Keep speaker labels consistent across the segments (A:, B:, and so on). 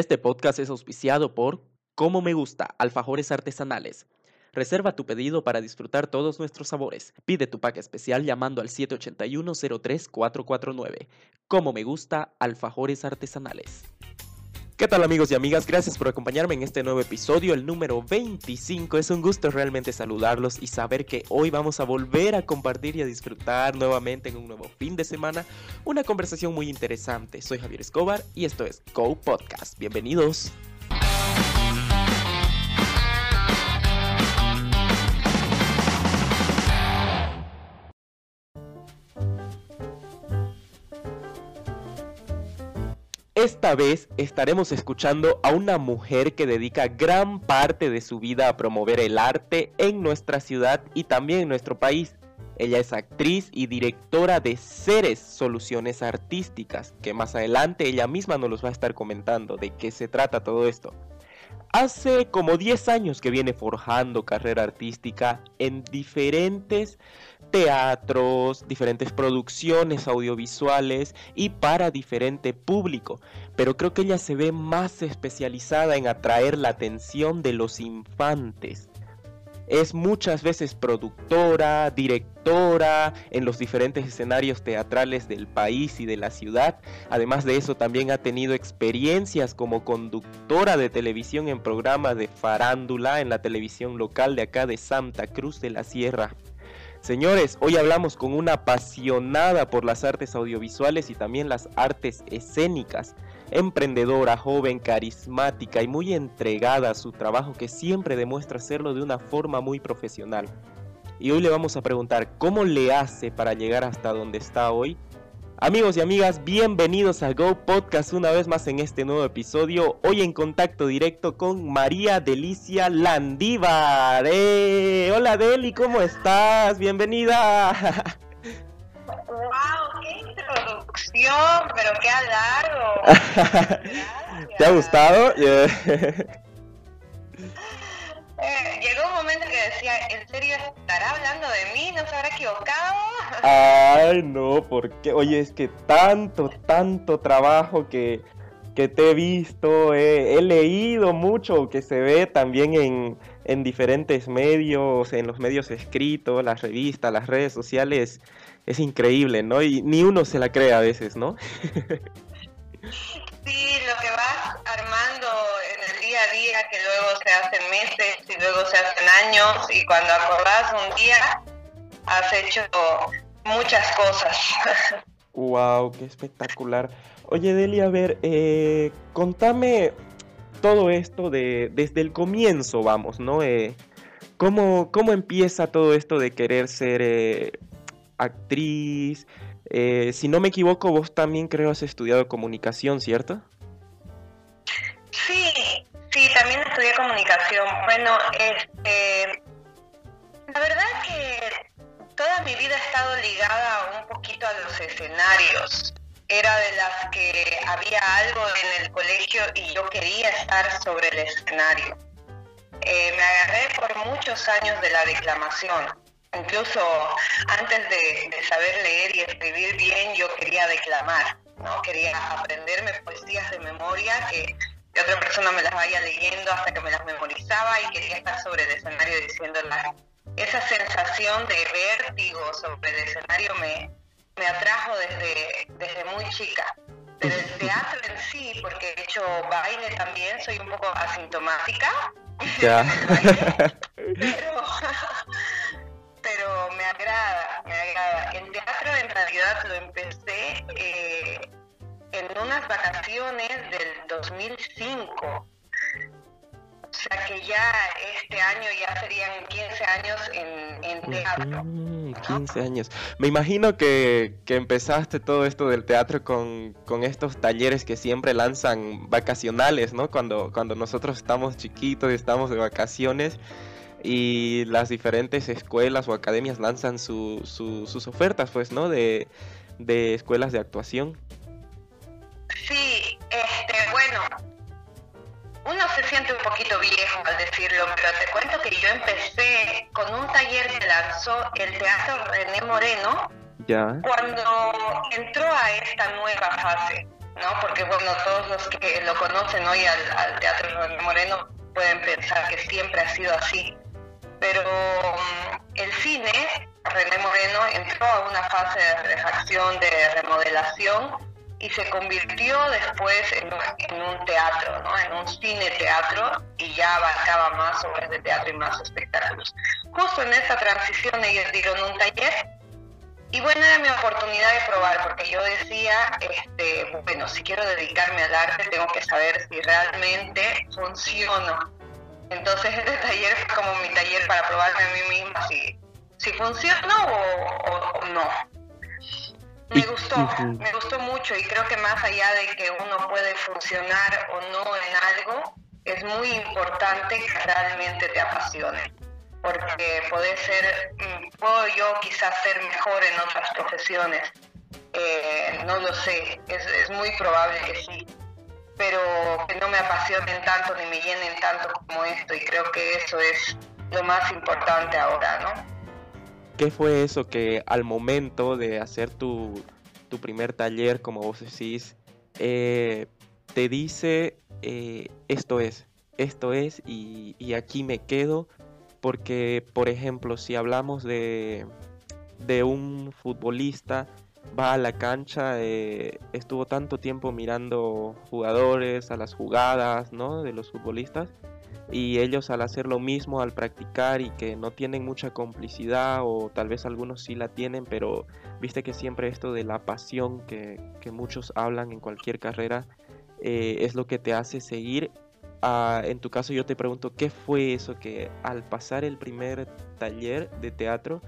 A: Este podcast es auspiciado por Como Me Gusta, Alfajores Artesanales. Reserva tu pedido para disfrutar todos nuestros sabores. Pide tu pack especial llamando al 781-03449. Como Me Gusta, Alfajores Artesanales. ¿Qué tal amigos y amigas? Gracias por acompañarme en este nuevo episodio, el número 25. Es un gusto realmente saludarlos y saber que hoy vamos a volver a compartir y a disfrutar nuevamente en un nuevo fin de semana una conversación muy interesante. Soy Javier Escobar y esto es Go Podcast. Bienvenidos. Esta vez estaremos escuchando a una mujer que dedica gran parte de su vida a promover el arte en nuestra ciudad y también en nuestro país. Ella es actriz y directora de Ceres Soluciones Artísticas, que más adelante ella misma nos los va a estar comentando de qué se trata todo esto. Hace como 10 años que viene forjando carrera artística en diferentes teatros, diferentes producciones audiovisuales y para diferente público. Pero creo que ella se ve más especializada en atraer la atención de los infantes. Es muchas veces productora, directora en los diferentes escenarios teatrales del país y de la ciudad. Además de eso también ha tenido experiencias como conductora de televisión en programas de farándula en la televisión local de acá de Santa Cruz de la Sierra. Señores, hoy hablamos con una apasionada por las artes audiovisuales y también las artes escénicas, emprendedora, joven, carismática y muy entregada a su trabajo que siempre demuestra hacerlo de una forma muy profesional. Y hoy le vamos a preguntar cómo le hace para llegar hasta donde está hoy Amigos y amigas, bienvenidos a Go Podcast una vez más en este nuevo episodio. Hoy en contacto directo con María Delicia Landívar. ¡Eh! Hola Deli, ¿cómo estás? Bienvenida.
B: ¡Wow! ¡Qué introducción! Pero qué halago.
A: ¿Te ha gustado?
B: Eh, llegó un momento que decía, ¿en serio estará hablando de mí? ¿No se habrá equivocado?
A: Ay, no, porque, oye, es que tanto, tanto trabajo que, que te he visto, he leído mucho, que se ve también en, en diferentes medios, en los medios escritos, las revistas, las redes sociales, es increíble, ¿no? Y ni uno se la cree a veces, ¿no?
B: sí, lo que vas armando día a día que luego se hacen meses y luego se hacen años y cuando acordás un día has hecho muchas cosas.
A: Wow, qué espectacular. Oye, Delia, a ver, eh, contame todo esto de desde el comienzo, vamos, ¿no? Eh, ¿cómo, ¿Cómo empieza todo esto de querer ser eh, actriz? Si no me equivoco, vos también creo has estudiado comunicación, ¿cierto?
B: Sí, Sí, también estudié comunicación. Bueno, este, la verdad que toda mi vida ha estado ligada un poquito a los escenarios. Era de las que había algo en el colegio y yo quería estar sobre el escenario. Eh, me agarré por muchos años de la declamación. Incluso antes de, de, saber leer y escribir bien, yo quería declamar, ¿no? Quería aprenderme poesías de memoria que que otra persona me las vaya leyendo hasta que me las memorizaba y quería estar sobre el escenario diciéndolas. Esa sensación de vértigo sobre el escenario me, me atrajo desde, desde muy chica. Pero el teatro en sí, porque he hecho baile también, soy un poco asintomática. Ya. pero, pero me agrada, me agrada. El teatro en realidad lo empecé eh, en unas vacaciones del 2005. O sea que ya este año ya serían 15 años en, teatro.
A: 15 años. Me imagino que, que, empezaste todo esto del teatro con, con, estos talleres que siempre lanzan vacacionales, ¿no? Cuando, cuando nosotros estamos chiquitos y estamos de vacaciones y las diferentes escuelas o academias lanzan su, sus ofertas, pues, ¿no? De, de escuelas de actuación.
B: Decirlo, pero te cuento que yo empecé con un taller que lanzó el Teatro René Moreno
A: ya.
B: cuando entró a esta nueva fase. ¿no? Porque, bueno, todos los que lo conocen hoy al, Teatro René Moreno pueden pensar que siempre ha sido así. Pero mm, el cine, René Moreno entró a una fase de refacción, de remodelación, y se convirtió después en, un teatro, ¿no? en un cine teatro y ya abarcaba más obras de teatro y más espectáculos. Justo en esta transición ellos dieron un taller y bueno, era mi oportunidad de probar porque yo decía, este, bueno, si quiero dedicarme al arte tengo que saber si realmente funciono. Entonces este taller fue como mi taller para probarme a mí misma si, si funciona o no. Me gustó, me gustó mucho y creo que más allá de que uno puede funcionar o no en algo, es muy importante que realmente te apasione. Porque puede ser, mm, puedo yo quizás ser mejor en otras profesiones, eh, no lo sé, es, es muy probable que sí, pero que no me apasionen tanto ni me llenen tanto como esto y creo que eso es lo más importante ahora, ¿no?
A: ¿Qué fue eso que al momento de hacer tu, primer taller, como vos decís, eh, te dice eh, esto es, esto es y, aquí me quedo? Porque, por ejemplo, si hablamos de, de un futbolista, va a la cancha, eh, estuvo tanto tiempo mirando jugadores, a las jugadas, ¿no? De los futbolistas y ellos al hacer lo mismo, al practicar y que no tienen mucha complicidad o tal vez algunos sí la tienen, pero viste que siempre esto de la pasión que, muchos hablan en cualquier carrera eh, es lo que te hace seguir. Ah, en tu caso yo te pregunto, ¿qué fue eso que al pasar el primer taller de teatro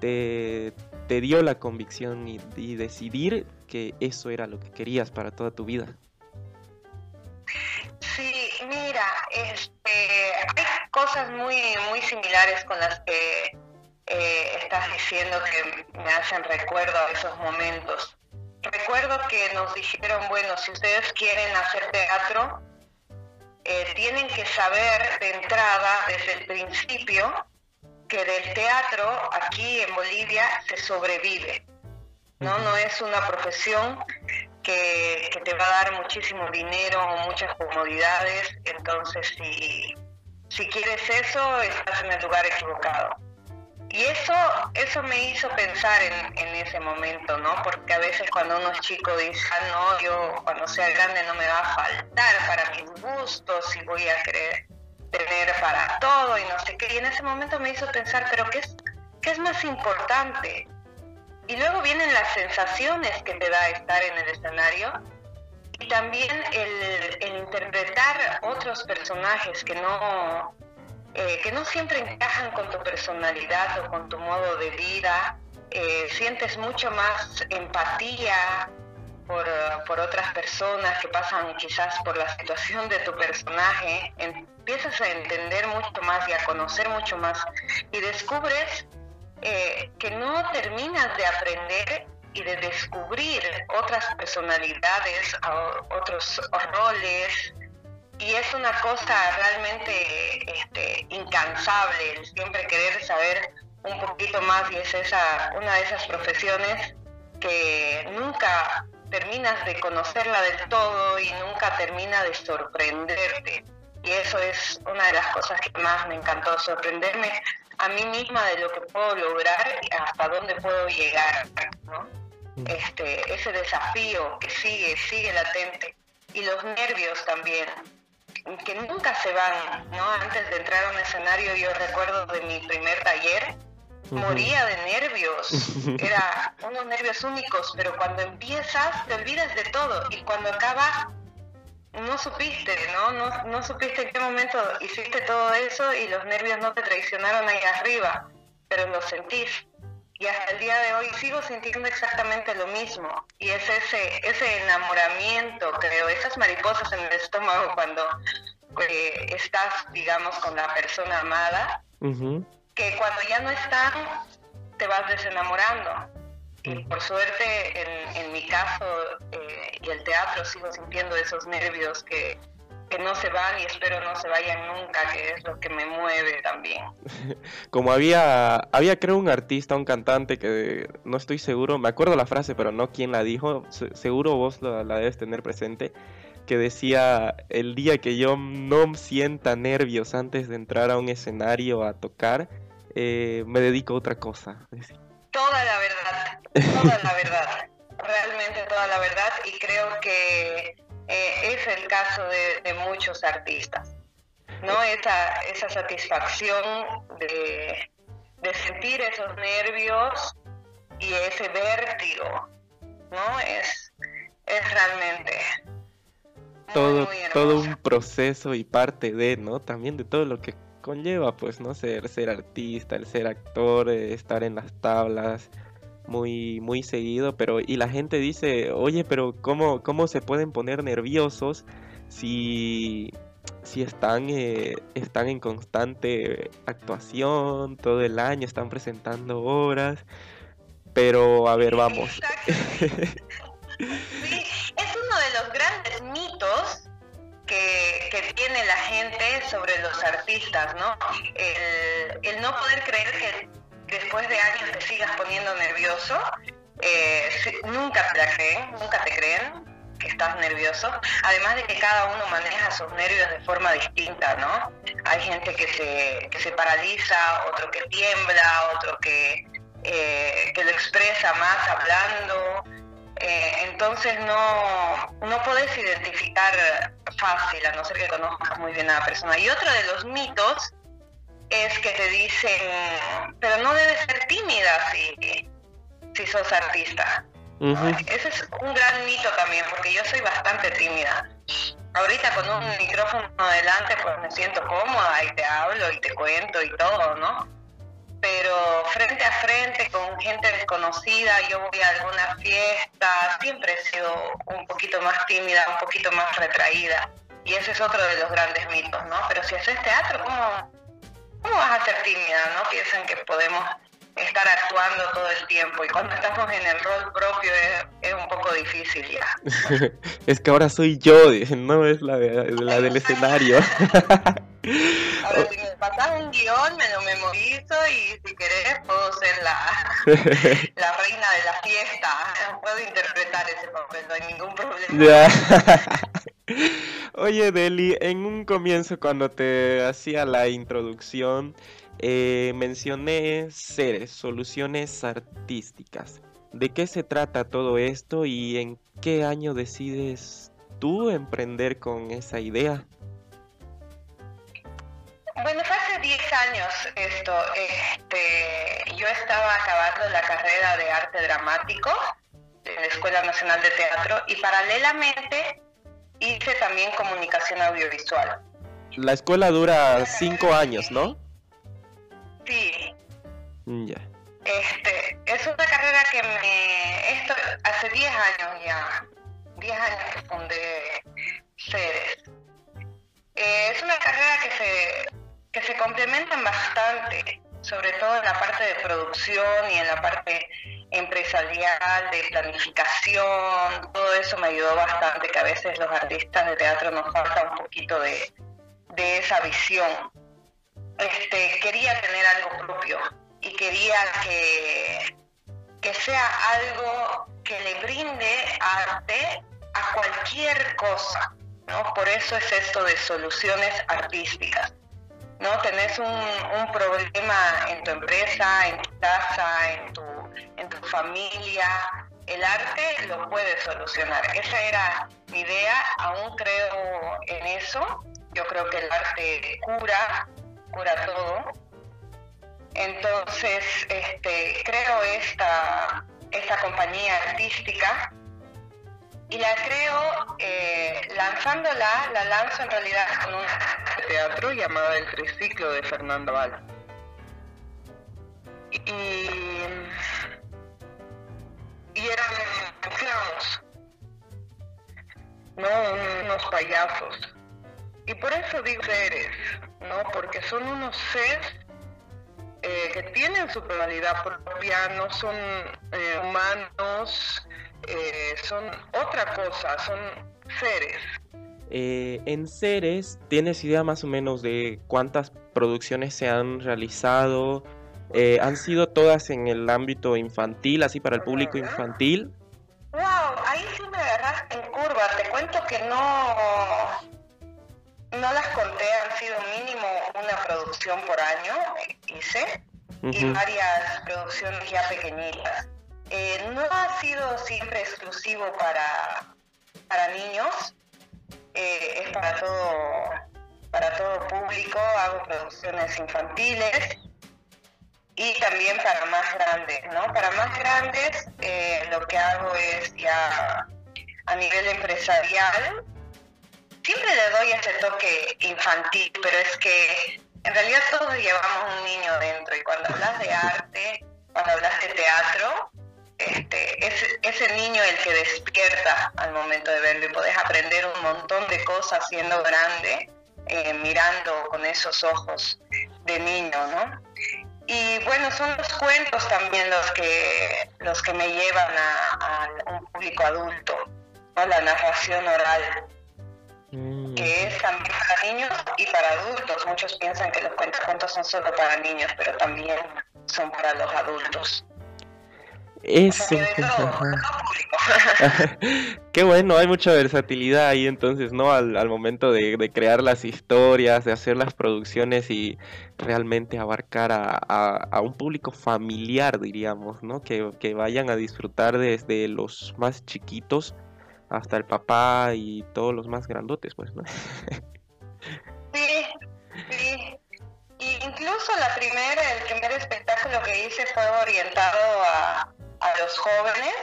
A: te, te dio la convicción y decidir que eso era lo que querías para toda tu vida?
B: Este, hay cosas muy, muy similares con las que eh, estás diciendo que me hacen recuerdo a esos momentos. Recuerdo que nos dijeron, bueno, si ustedes quieren hacer teatro, eh, tienen que saber de entrada, desde el principio, que del teatro aquí en Bolivia se sobrevive. No, no es una profesión que, te va a dar muchísimo dinero o muchas comodidades, entonces si, si quieres eso, estás en el lugar equivocado. Y eso, eso me hizo pensar en, ese momento, ¿no? Porque a veces cuando uno es chico dice, ah, no, yo cuando sea grande no me va a faltar para mis gustos y voy a querer tener para todo y no sé qué. Y en ese momento me hizo pensar, pero ¿qué es, qué es más importante? Y luego vienen las sensaciones que te da estar en el escenario y también el, interpretar otros personajes que no, eh, que no siempre encajan con tu personalidad o con tu modo de vida. Eh, sientes mucho más empatía por, por, otras personas que pasan quizás por la situación de tu personaje, empiezas a entender mucho más y a conocer mucho más y descubres eh, que no terminas de aprender y de descubrir otras personalidades, otros roles, y es una cosa realmente este, incansable siempre querer saber un poquito más y es esa una de esas profesiones que nunca terminas de conocerla del todo y nunca termina de sorprenderte. Y eso es una de las cosas que más me encantó, sorprenderme a mí misma de lo que puedo lograr y hasta dónde puedo llegar, ¿no? Mm. Este, ese desafío que sigue, sigue latente. Y los nervios también, que nunca se van, ¿no? Antes de entrar a un escenario, yo recuerdo de mi primer taller, moría de nervios. Era unos nervios únicos, pero cuando empiezas te olvidas de todo y cuando acaba no supiste, ¿no? ¿no? No supiste en qué momento hiciste todo eso y los nervios no te traicionaron ahí arriba, pero lo sentís. Y hasta el día de hoy sigo sintiendo exactamente lo mismo. Y es ese, ese enamoramiento, creo, esas mariposas en el estómago cuando eh, estás, digamos, con la persona amada, que cuando ya no están, te vas desenamorando. Y por suerte, en, en mi caso, eh, y el teatro sigo sintiendo esos nervios que, que no se van y espero no se vayan nunca, que es lo que me mueve también.
A: Como había, había creo un artista, un cantante que no estoy seguro, me acuerdo la frase, pero no quién la dijo, seguro vos la, debes tener presente, que decía, el día que yo no sienta nervios antes de entrar a un escenario a tocar, eh, me dedico a otra cosa.
B: Toda la verdad, toda la verdad, realmente toda la verdad y creo que eh, es el caso de, muchos artistas, ¿no? Esa, esa satisfacción de, sentir esos nervios y ese vértigo, ¿no? Es, es realmente
A: todo, todo un proceso y parte de, ¿no? También de todo lo que conlleva, pues, ¿no? Ser, ser artista, el ser actor, eh, estar en las tablas, muy, muy seguido, pero y la gente dice, oye, pero ¿cómo, cómo se pueden poner nerviosos si, si están, eh, están en constante actuación todo el año, están presentando obras? Pero, a ver, vamos.
B: sí, es uno de los grandes mitos que, tiene la gente sobre los artistas, ¿no? El, el no poder creer que después de años te sigas poniendo nervioso, eh, nunca te la creen, nunca te creen que estás nervioso, además de que cada uno maneja sus nervios de forma distinta, ¿no? Hay gente que se, que se paraliza, otro que tiembla, otro que, eh, que lo expresa más hablando, eh, entonces no, no podés identificar fácil, a no ser que conozcas muy bien a la persona. Y otro de los mitos es que te dicen, pero no debes ser tímida si, si sos artista. Ese es un gran mito también, porque yo soy bastante tímida. Ahorita con un micrófono adelante pues me siento cómoda y te hablo y te cuento y todo, ¿no? Frente con gente desconocida, yo voy a alguna fiesta, siempre he sido un poquito más tímida, un poquito más retraída. Y ese es otro de los grandes mitos, ¿no? Pero si haces teatro, ¿cómo, ¿Cómo vas a ser tímida, no? Piensan que podemos estar actuando todo el tiempo y cuando estamos en el rol propio es, un poco difícil ya.
A: es que ahora soy yo, no es la, la del escenario.
B: ahora si me pasas un guion me lo memorizo y si querés puedo ser la, la reina de la fiesta, puedo interpretar ese papel, no hay ningún problema.
A: Oye, Deli, en un comienzo cuando te hacía la introducción, eh, mencioné seres, soluciones artísticas. ¿De qué se trata todo esto y en qué año decides tú emprender con esa idea?
B: Bueno, fue hace 10 años esto. Este, yo estaba acabando la carrera de arte dramático en la Escuela Nacional de Teatro y paralelamente hice también comunicación audiovisual.
A: La escuela dura 5 años, ¿no?
B: Sí.
A: Mm, ya.
B: Este, es una carrera que me... Esto hace 10 años ya. 10 años que fundé Ceres. Eh, es una carrera que se, que se complementan bastante, sobre todo en la parte de producción y en la parte empresarial, de planificación, todo eso me ayudó bastante, que a veces los artistas de teatro nos falta un poquito de, de esa visión este, quería tener algo propio y quería que, que sea algo que le brinde arte a cualquier cosa, ¿no? Por eso es esto de soluciones artísticas. ¿no? Tenés un, un, problema en tu empresa, en tu casa, en tu, en tu familia, el arte lo puede solucionar. Esa era mi idea, aún creo en eso. Yo creo que el arte cura, cura todo. Entonces, este, creo esta, esta compañía artística y la creo eh, lanzándola, la lanzo en realidad con un teatro llamado El Triciclo de Fernando Val. Y, y eran clowns, no unos payasos. Y por eso digo seres, ¿no? Porque son unos seres eh, que tienen su personalidad propia, no son eh, humanos, eh, son otra cosa, son seres.
A: Eh, en Ceres, ¿tienes idea más o menos de cuántas producciones se han realizado? ¿Han sido todas en el ámbito infantil, así para el público infantil?
B: Wow, ahí sí me agarraste en curva. Te cuento que no, no las conté, han sido mínimo una producción por año, hice, y varias producciones ya pequeñitas. Eh, no ha sido siempre exclusivo para, para niños, eh, es para todo, para todo público, hago producciones infantiles y también para más grandes, ¿no? Para más grandes eh, lo que hago es ya a nivel empresarial, siempre le doy ese toque infantil, pero es que en realidad todos llevamos un niño dentro y cuando hablas de arte, cuando hablas de teatro, este, es ese niño el que despierta al momento de verlo y puedes aprender un montón de cosas siendo grande, eh, mirando con esos ojos de niño, ¿no? Y bueno, son los cuentos también los que, los que me llevan a, un público adulto, la narración oral, mm. que es también para niños y para adultos. Muchos piensan que los cuentos son solo para niños, pero también son para los adultos.
A: Eso. Qué bueno, hay mucha versatilidad ahí entonces, ¿no? Al, momento de, crear las historias, de hacer las producciones y realmente abarcar a, un público familiar, diríamos, ¿no? Que, que, vayan a disfrutar desde los más chiquitos hasta el papá y todos los más grandotes, pues, ¿no?
B: sí, sí. incluso la primera, el primer espectáculo que hice fue orientado a a los jóvenes,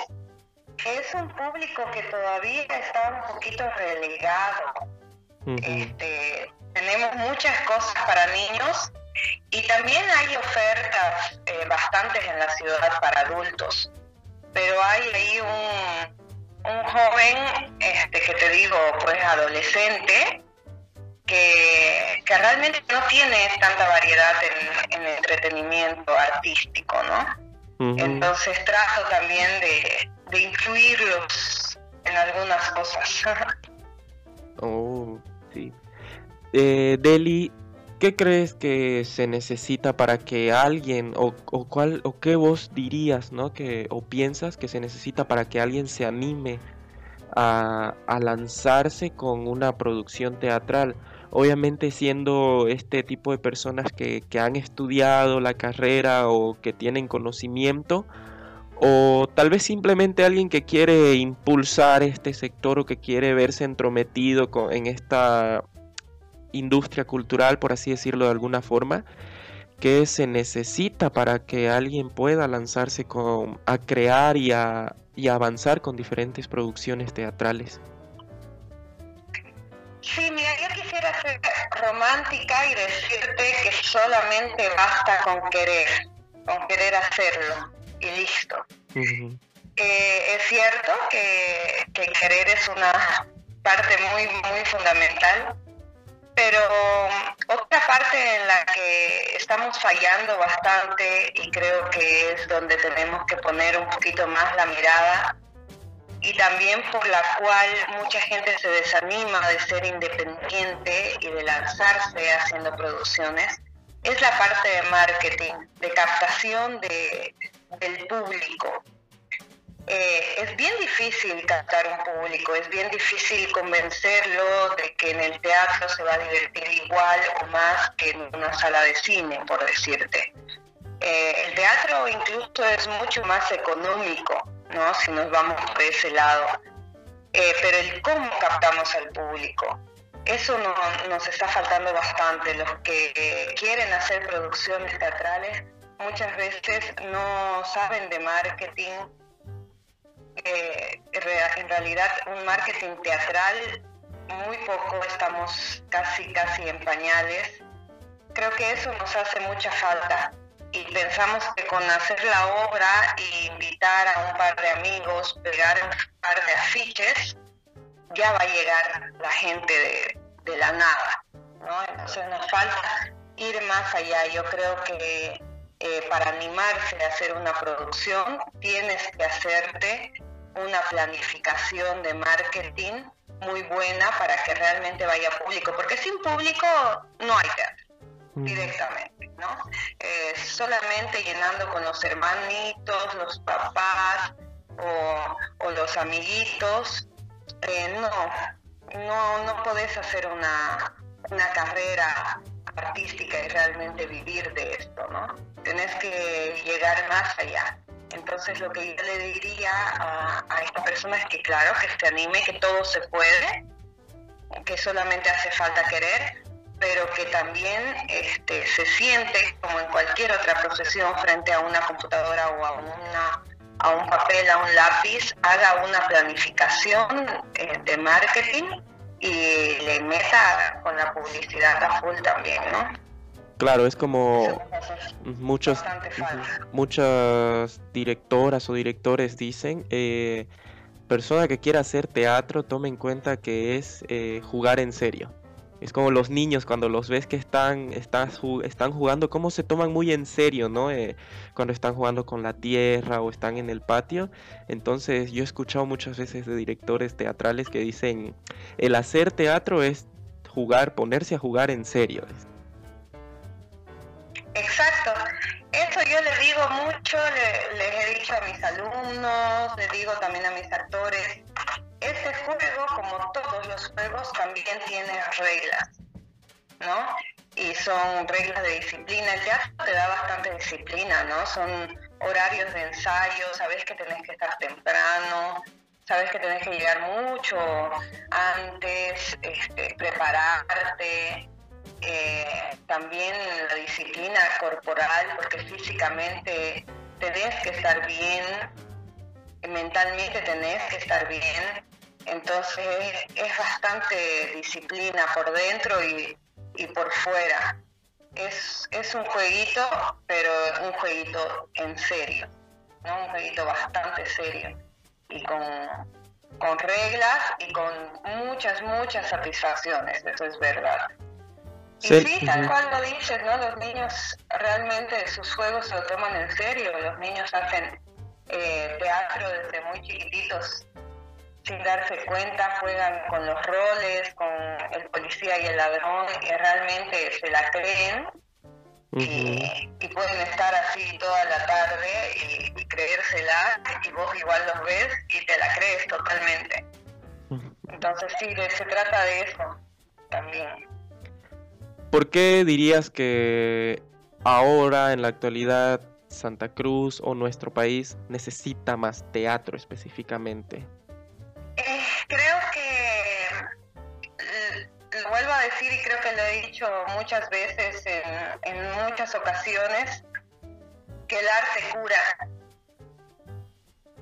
B: es un público que todavía está un poquito relegado. este, tenemos muchas cosas para niños y también hay ofertas eh, bastantes en la ciudad para adultos, pero hay ahí un, un joven, este, que te digo, pues adolescente, que, que, realmente no tiene tanta variedad en, en entretenimiento artístico, ¿no? Entonces trato también de, de, incluirlos en algunas cosas.
A: oh, sí. Eh, Deli, ¿qué crees que se necesita para que alguien, o, o, cuál, o qué vos dirías, ¿no? Que, o piensas que se necesita para que alguien se anime a, a lanzarse con una producción teatral? obviamente siendo este tipo de personas que, han estudiado la carrera o que tienen conocimiento, o tal vez simplemente alguien que quiere impulsar este sector o que quiere verse entrometido en esta industria cultural, por así decirlo de alguna forma, que se necesita para que alguien pueda lanzarse a crear y a avanzar con diferentes producciones teatrales.
B: Sí, mira, yo quisiera ser romántica y decirte que solamente basta con querer, con querer hacerlo y listo. Eh, es cierto que, querer es una parte muy, muy fundamental, pero otra parte en la que estamos fallando bastante y creo que es donde tenemos que poner un poquito más la mirada y también por la cual mucha gente se desanima de ser independiente y de lanzarse haciendo producciones, es la parte de marketing, de captación de, del público. Eh, es bien difícil captar un público, es bien difícil convencerlo de que en el teatro se va a divertir igual o más que en una sala de cine, por decirte. Eh, el teatro incluso es mucho más económico ¿no? Si nos vamos por ese lado. Eh, pero el cómo captamos al público, eso no, nos está faltando bastante. Los que quieren hacer producciones teatrales muchas veces no saben de marketing. Eh, en realidad un marketing teatral muy poco, estamos casi casi en pañales. Creo que eso nos hace mucha falta y pensamos que con hacer la obra e invitar a un par de amigos, pegar un par de afiches, ya va a llegar la gente de, la nada. Entonces nos falta ir más allá. Yo creo que eh, para animarse a hacer una producción tienes que hacerte una planificación de marketing muy buena para que realmente vaya público, porque sin público no hay teatro directamente, ¿no? Eh, solamente llenando con los hermanitos, los papás o, los amiguitos, eh, no, no, no podés hacer una, una carrera artística y realmente vivir de esto, ¿no? Tenés que llegar más allá. Entonces lo que yo le diría a, esta persona es que claro, que se anime, que todo se puede, que solamente hace falta querer, pero que también este, se siente como en cualquier otra profesión frente a una computadora o a, una, a un papel, a un lápiz, haga una planificación eh, de marketing y le meta con la publicidad a full también, ¿no?
A: Claro, es como muchos, muchas directoras o directores dicen, eh, persona que quiera hacer teatro, tome en cuenta que es eh, jugar en serio. Es como los niños cuando los ves que están, están, están jugando, cómo se toman muy en serio, ¿no? Eh, cuando están jugando con la tierra o están en el patio. Entonces yo he escuchado muchas veces de directores teatrales que dicen, el hacer teatro es jugar, ponerse a jugar en serio.
B: Exacto. Eso yo le digo mucho, les he dicho a mis alumnos, le digo también a mis actores este juego, como todos los juegos, también tiene reglas, ¿no? Y son reglas de disciplina. El teatro te da bastante disciplina, ¿no? Son horarios de ensayo, sabes que tenés que estar temprano, sabes que tenés que llegar mucho antes, este, prepararte. Eh, también la disciplina corporal, porque físicamente tenés que estar bien, mentalmente tenés que estar bien, entonces es bastante disciplina por dentro y, por fuera. Es, es un jueguito, pero un jueguito en serio, un jueguito bastante serio y con, con reglas y con muchas, muchas satisfacciones, eso es verdad. Y sí, tal cual lo dices, ¿no? Los niños realmente sus juegos se lo toman en serio, los niños hacen eh, teatro desde muy chiquititos sin darse cuenta juegan con los roles, con el policía y el ladrón y realmente se la creen y, pueden estar así toda la tarde y, creérsela y vos igual los ves y te la crees totalmente. Entonces sí, se trata de eso también.
A: ¿Por qué dirías que ahora, en la actualidad, Santa Cruz o nuestro país necesita más teatro específicamente?
B: Eh, creo que eh, lo vuelvo a decir y creo que lo he dicho muchas veces en, muchas ocasiones, que el arte cura.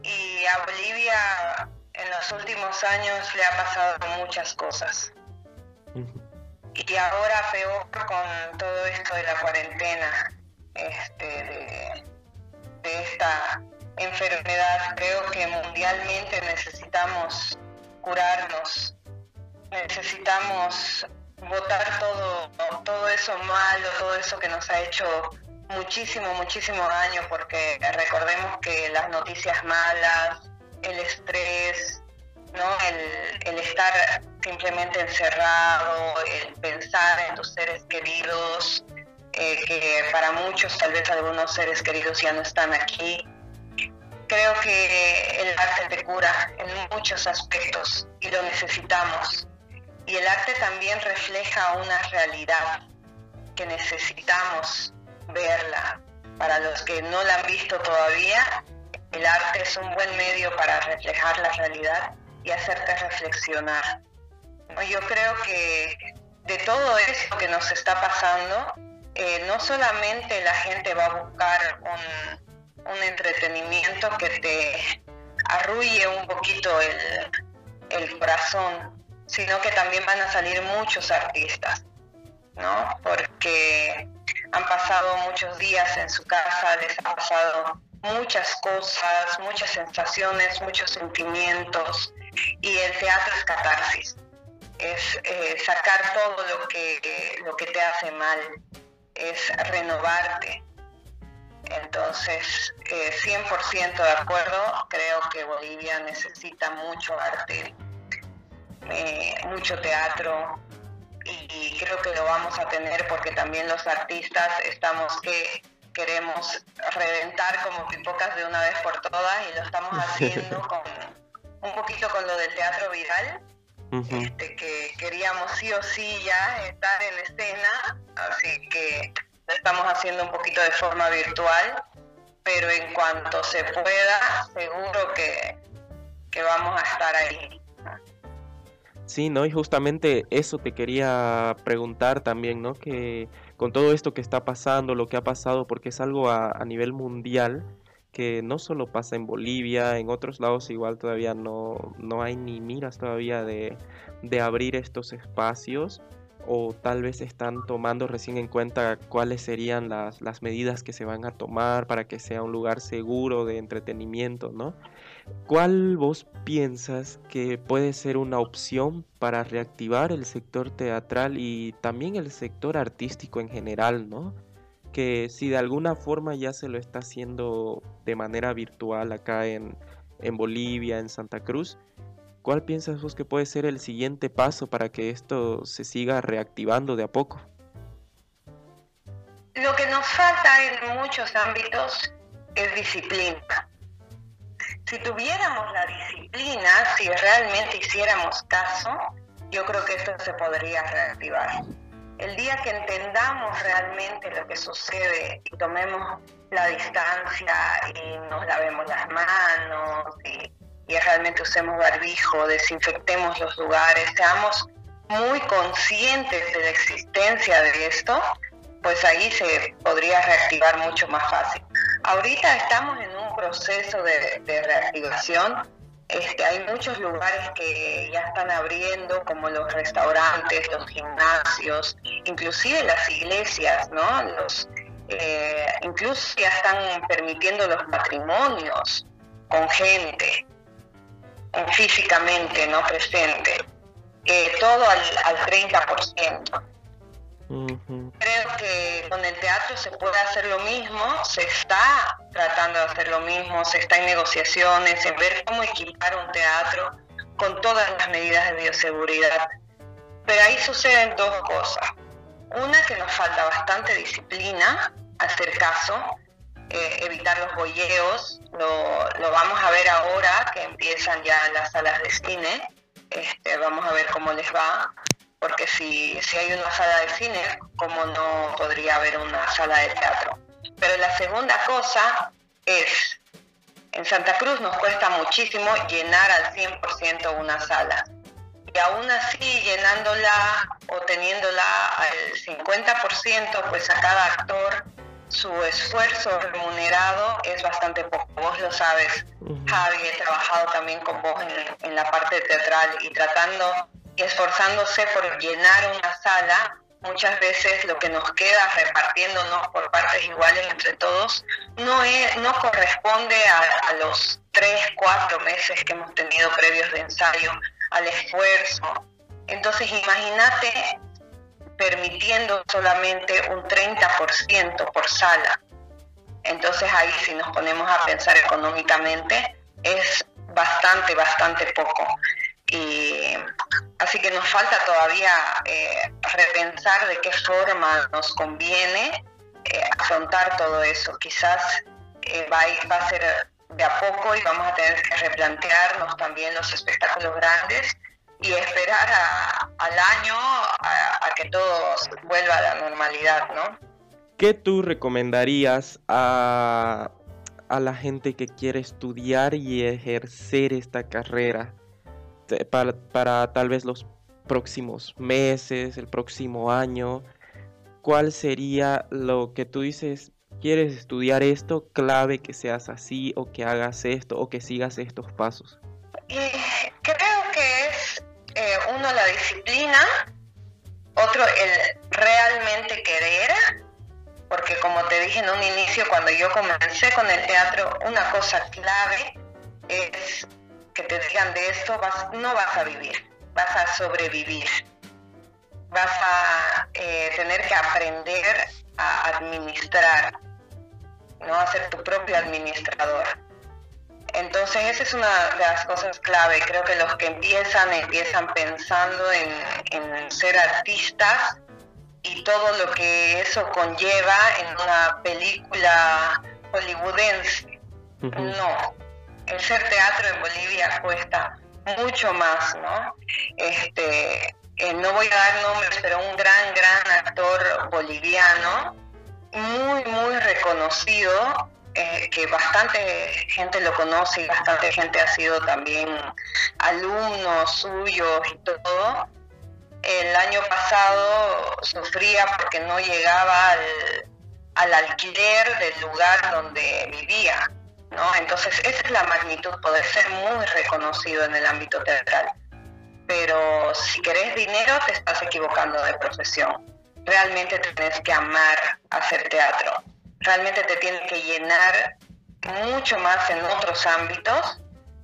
B: Y a Bolivia en los últimos años le ha pasado muchas cosas. Y ahora peor con todo esto de la cuarentena, este, de, esta enfermedad. Creo que mundialmente necesitamos curarnos, necesitamos votar todo, todo eso malo, todo eso que nos ha hecho muchísimo, muchísimo daño, porque recordemos que las noticias malas, el estrés, ¿no? el estar simplemente encerrado, el pensar en tus seres queridos, eh, que para muchos tal vez algunos seres queridos ya no están aquí, Creo que el arte te cura en muchos aspectos y lo necesitamos. Y el arte también refleja una realidad que necesitamos verla. Para los que no la han visto todavía, el arte es un buen medio para reflejar la realidad y hacerte reflexionar. Yo creo que de todo esto que nos está pasando, eh, no solamente la gente va a buscar un, un entretenimiento que te arrulle un poquito el, el corazón, sino que también van a salir muchos artistas, ¿no? Porque han pasado muchos días en su casa, les ha pasado muchas cosas, muchas sensaciones, muchos sentimientos, y el teatro es catarsis, es eh, sacar todo lo que, lo que te hace mal, es renovarte, entonces, 100% eh, de acuerdo, creo que Bolivia necesita mucho arte. eh, mucho teatro y, creo que lo vamos a tener porque también los artistas estamos que queremos reventar como pipocas de una vez por todas y lo estamos haciendo con un poquito con lo del teatro viral, este, que queríamos sí o sí ya estar en escena, así que lo estamos haciendo un poquito de forma virtual, pero en cuanto se pueda, seguro que, que vamos a estar ahí.
A: Sí, ¿no? Y justamente eso te quería preguntar también, ¿no? Que con todo esto que está pasando, lo que ha pasado, porque es algo a, a nivel mundial, que no solo pasa en Bolivia, en otros lados igual todavía no, no hay ni miras todavía de, de abrir estos espacios o tal vez están tomando recién en cuenta cuáles serían las, las, medidas que se van a tomar para que sea un lugar seguro de entretenimiento, ¿no? ¿Cuál vos piensas que puede ser una opción para reactivar el sector teatral y también el sector artístico en general, ¿no? Que si de alguna forma ya se lo está haciendo de manera virtual acá en, en Bolivia, en Santa Cruz, ¿cuál piensas vos que puede ser el siguiente paso para que esto se siga reactivando de a poco?
B: Lo que nos falta en muchos ámbitos es disciplina. Si tuviéramos la disciplina, si realmente hiciéramos caso, yo creo que esto se podría reactivar. El día que entendamos realmente lo que sucede y tomemos la distancia y nos lavemos las manos y, realmente usemos barbijo, desinfectemos los lugares, seamos muy conscientes de la existencia de esto, pues ahí se podría reactivar mucho más fácil. Ahorita estamos en un proceso de, de reactivación este, hay muchos lugares que ya están abriendo, como los restaurantes, los gimnasios, inclusive las iglesias, ¿no? Eh, incluso ya están permitiendo los matrimonios con gente físicamente, ¿no? Presente. Eh, todo al, al 30%. Creo que con el teatro se puede hacer lo mismo, se está tratando de hacer lo mismo, se está en negociaciones, en ver cómo equipar un teatro con todas las medidas de bioseguridad. Pero ahí suceden dos cosas. Una, que nos falta bastante disciplina, hacer caso, eh, evitar los bolleos, lo, lo, vamos a ver ahora que empiezan ya las salas de cine, este, vamos a ver cómo les va porque si, si hay una sala de cine, ¿cómo no podría haber una sala de teatro? Pero la segunda cosa es, en Santa Cruz nos cuesta muchísimo llenar al 100% una sala. Y aún así, llenándola o teniéndola al 50%, pues a cada actor su esfuerzo remunerado es bastante poco. Vos lo sabes, Javi, he trabajado también con vos en, en la parte teatral y tratando esforzándose por llenar una sala, muchas veces lo que nos queda repartiéndonos por partes iguales entre todos no, es, no corresponde a, los tres, cuatro meses que hemos tenido previos de ensayo, al esfuerzo. Entonces imagínate permitiendo solamente un 30% por sala. Entonces ahí si nos ponemos a pensar económicamente es bastante, bastante poco. Y así que nos falta todavía eh, repensar de qué forma nos conviene eh, afrontar todo eso. Quizás eh, va, a, va, a ser de a poco y vamos a tener que replantearnos también los espectáculos grandes y esperar al año a, que todo vuelva a la normalidad, ¿no?
A: ¿Qué tú recomendarías a, a la gente que quiere estudiar y ejercer esta carrera? Para, tal vez los próximos meses, el próximo año? ¿Cuál sería lo que tú dices, quieres estudiar esto, clave que seas así o que hagas esto o que sigas estos pasos?
B: Eh, creo que es eh, uno la disciplina, otro el realmente querer, porque como te dije en un inicio, cuando yo comencé con el teatro, una cosa clave es que te digan de esto, vas, no vas a vivir, vas a sobrevivir. Vas a eh, tener que aprender a administrar, ¿no? A ser tu propio administrador. Entonces esa es una de las cosas clave. Creo que los que empiezan, empiezan pensando en, en ser artistas y todo lo que eso conlleva en una película hollywoodense. No, el ser teatro en Bolivia cuesta mucho más, ¿no? Este, eh, no voy a dar nombres, pero un gran, gran actor boliviano, muy, muy reconocido, eh, que bastante gente lo conoce y bastante gente ha sido también alumnos suyos y todo. El año pasado sufría porque no llegaba al, al alquiler del lugar donde vivía. ¿No? Entonces, esa es la magnitud, poder ser muy reconocido en el ámbito teatral. Pero si querés dinero, te estás equivocando de profesión. Realmente tienes que amar hacer teatro realmente te tiene que llenar mucho más en otros ámbitos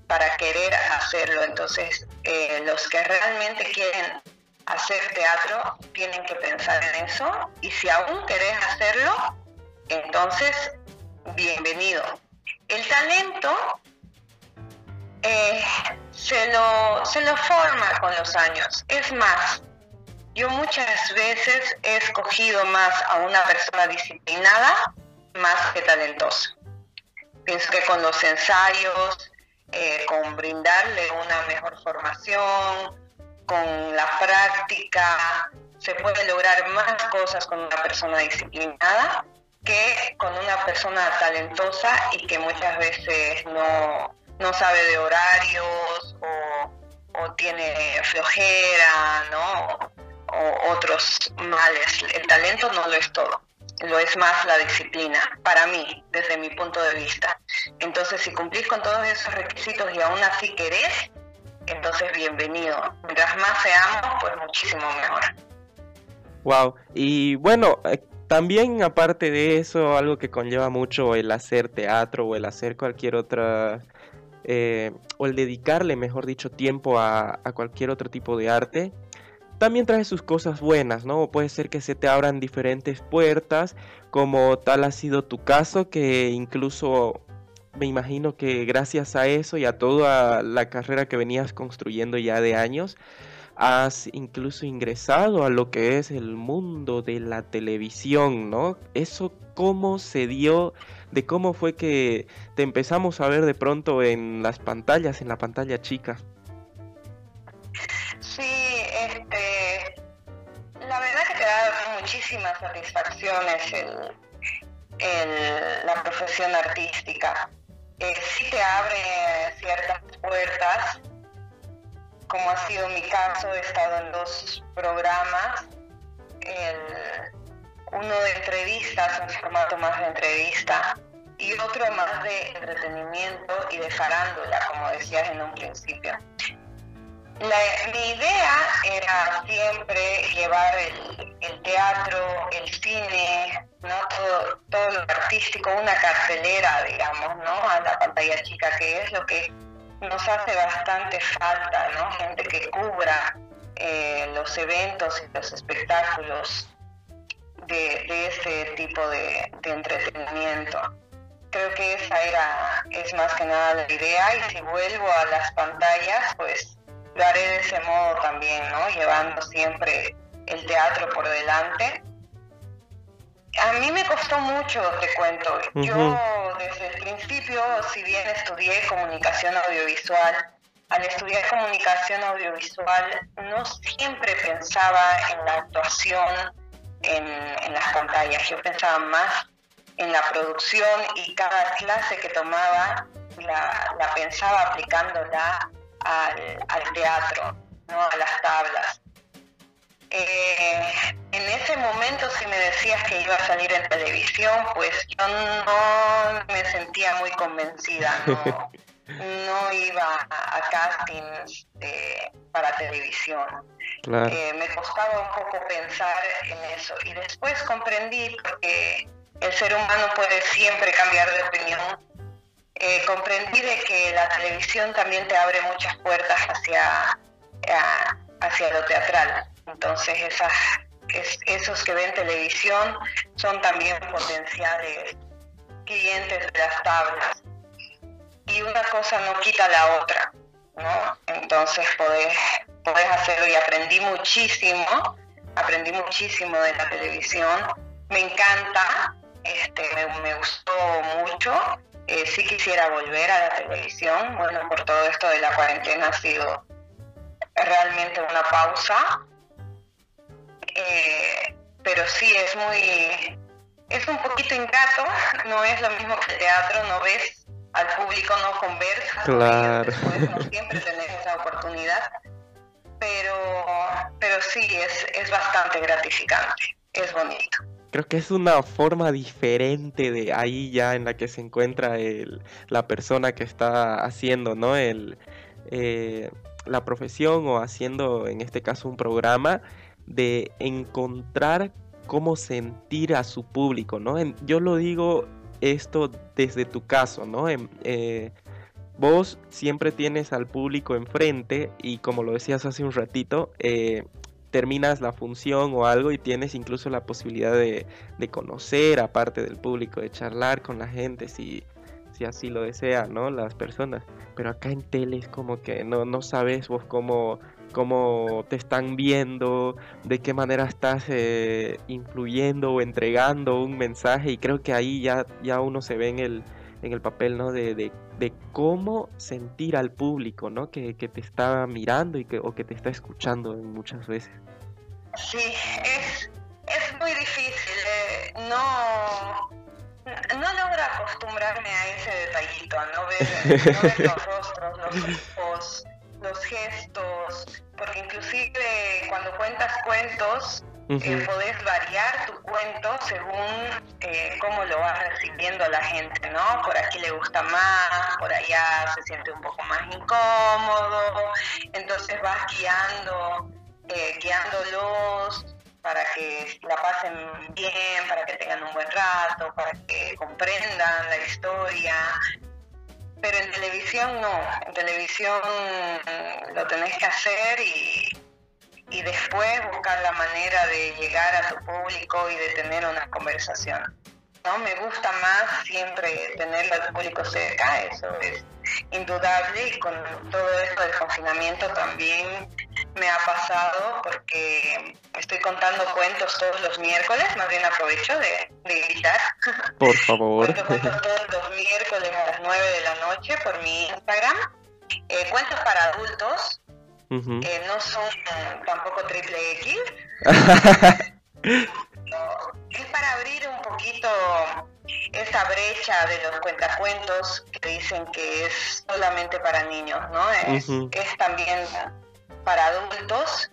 B: para querer hacerlo. Entonces, eh, los que realmente quieren hacer teatro tienen que pensar en eso y si aún querés hacerlo, entonces, bienvenido. El talento eh, se, lo, se lo forma con los años. Es más, yo muchas veces he escogido más a una persona disciplinada más que talentosa. Pienso que con los ensayos, eh, con brindarle una mejor formación, con la práctica, se puede lograr más cosas con una persona disciplinada que con una persona talentosa y que muchas veces no, no sabe de horarios o, tiene flojera, ¿no? O otros males. El talento no lo es todo lo es más la disciplina, para mí, desde mi punto de vista. Entonces, si cumplís con todos esos requisitos y aún así querés, entonces bienvenido. Mientras más seamos, pues muchísimo mejor.
A: Wow, y bueno, también aparte de eso, algo que conlleva mucho el hacer teatro o el hacer cualquier otra, eh, o el dedicarle, mejor dicho, tiempo a, a cualquier otro tipo de arte, también trae sus cosas buenas, ¿no? Puede ser que se te abran diferentes puertas, como tal ha sido tu caso, que incluso me imagino que gracias a eso y a toda la carrera que venías construyendo ya de años, has incluso ingresado a lo que es el mundo de la televisión, ¿no? Eso cómo se dio, de cómo fue que te empezamos a ver de pronto en las pantallas, en la pantalla chica.
B: muchísimas satisfacciones el, la profesión artística. Eh, sí te abre ciertas puertas, como ha sido mi caso, he estado en dos programas, uno de entrevistas, un formato más de entrevista, y otro más de entretenimiento y de farándula, como decías en un principio. La, mi idea era siempre llevar el, teatro, el cine, ¿no? todo, todo, lo artístico, una cartelera, digamos, ¿no? a la pantalla chica, que es lo que nos hace bastante falta, ¿no? gente que cubra eh, los eventos y los espectáculos de, de ese tipo de, de entretenimiento creo que esa era, es más que nada la idea y si vuelvo a las pantallas, pues lo haré de ese modo también, ¿no? Llevando siempre el teatro por delante. A mí me costó mucho, te cuento. Yo desde el principio, si bien estudié comunicación audiovisual, al estudiar comunicación audiovisual no siempre pensaba en la actuación en, en las pantallas, yo pensaba más en la producción y cada clase que tomaba la, la pensaba aplicándola al, teatro, ¿no? a las tablas. Eh, en ese momento si me decías que iba a salir en televisión, pues yo no me sentía muy convencida, no, iba a, castings para televisión. Eh, me costaba un poco pensar en eso y después comprendí porque el ser humano puede siempre cambiar de opinión eh, comprendí de que la televisión también te abre muchas puertas hacia, hacia lo teatral. Entonces esos que ven televisión son también potenciales clientes de las tablas. Y y una cosa no quita la otra, ¿no? Entonces podés, podés hacerlo y aprendí muchísimo, aprendí muchísimo de la televisión, me encanta, este, me, gustó mucho, eh, sí quisiera volver a la televisión, bueno, por todo esto de la cuarentena ha sido realmente una pausa, eh, pero sí es muy, es un poquito ingrato, no es lo mismo que el teatro, no ves al público, no conversas,
A: claro.
B: no siempre tener esa oportunidad, pero, pero sí, es, es bastante gratificante, es bonito.
A: Creo que es una forma diferente de ahí ya en la que se encuentra el, la persona que está haciendo, ¿no? El, eh, la profesión o haciendo en este caso un programa de encontrar cómo sentir a su público, ¿no? yo lo digo esto desde tu caso, ¿no? Eh, vos siempre tienes al público enfrente y como lo decías hace un ratito, eh, terminas la función o algo y tienes incluso la posibilidad de, conocer aparte del público, de charlar con la gente si, si así lo desean, ¿no? Las personas. Pero acá en tele es como que no, no sabes vos cómo cómo te están viendo, de qué manera estás eh, influyendo o entregando un mensaje y creo que ahí ya, ya uno se ve en el, en el papel ¿no? de, de, cómo sentir al público ¿no? que, que, te está mirando y que, o que te está escuchando muchas veces.
B: Sí, es, es muy difícil. Eh, no, no logro acostumbrarme a ese detallito, a no ver, no ver los rostros, los ojos, los gestos, porque inclusive cuando cuentas cuentos, eh, podés variar tu cuento según eh, cómo lo vas recibiendo la gente, ¿no? Por aquí le gusta más, por allá se siente un poco más incómodo, entonces vas guiando, eh, guiándolos para que la pasen bien, para que tengan un buen rato, para que comprendan la historia, pero en televisión no, en televisión lo tenés que hacer y, y después buscar la manera de llegar a tu público y de tener una conversación. ¿No? Me gusta más siempre tener al público cerca, eso es indudable y con todo esto del confinamiento también me ha pasado porque estoy contando cuentos todos los miércoles, más bien aprovecho de, gritar.
A: Por favor.
B: Cuento cuentos todos los miércoles a las 9 de la noche por mi Instagram. Eh, cuentos para adultos, eh, no son tampoco triple X. es para abrir un poquito esa brecha de los cuentacuentos que dicen que es solamente para niños, ¿no? Es, es también para adultos.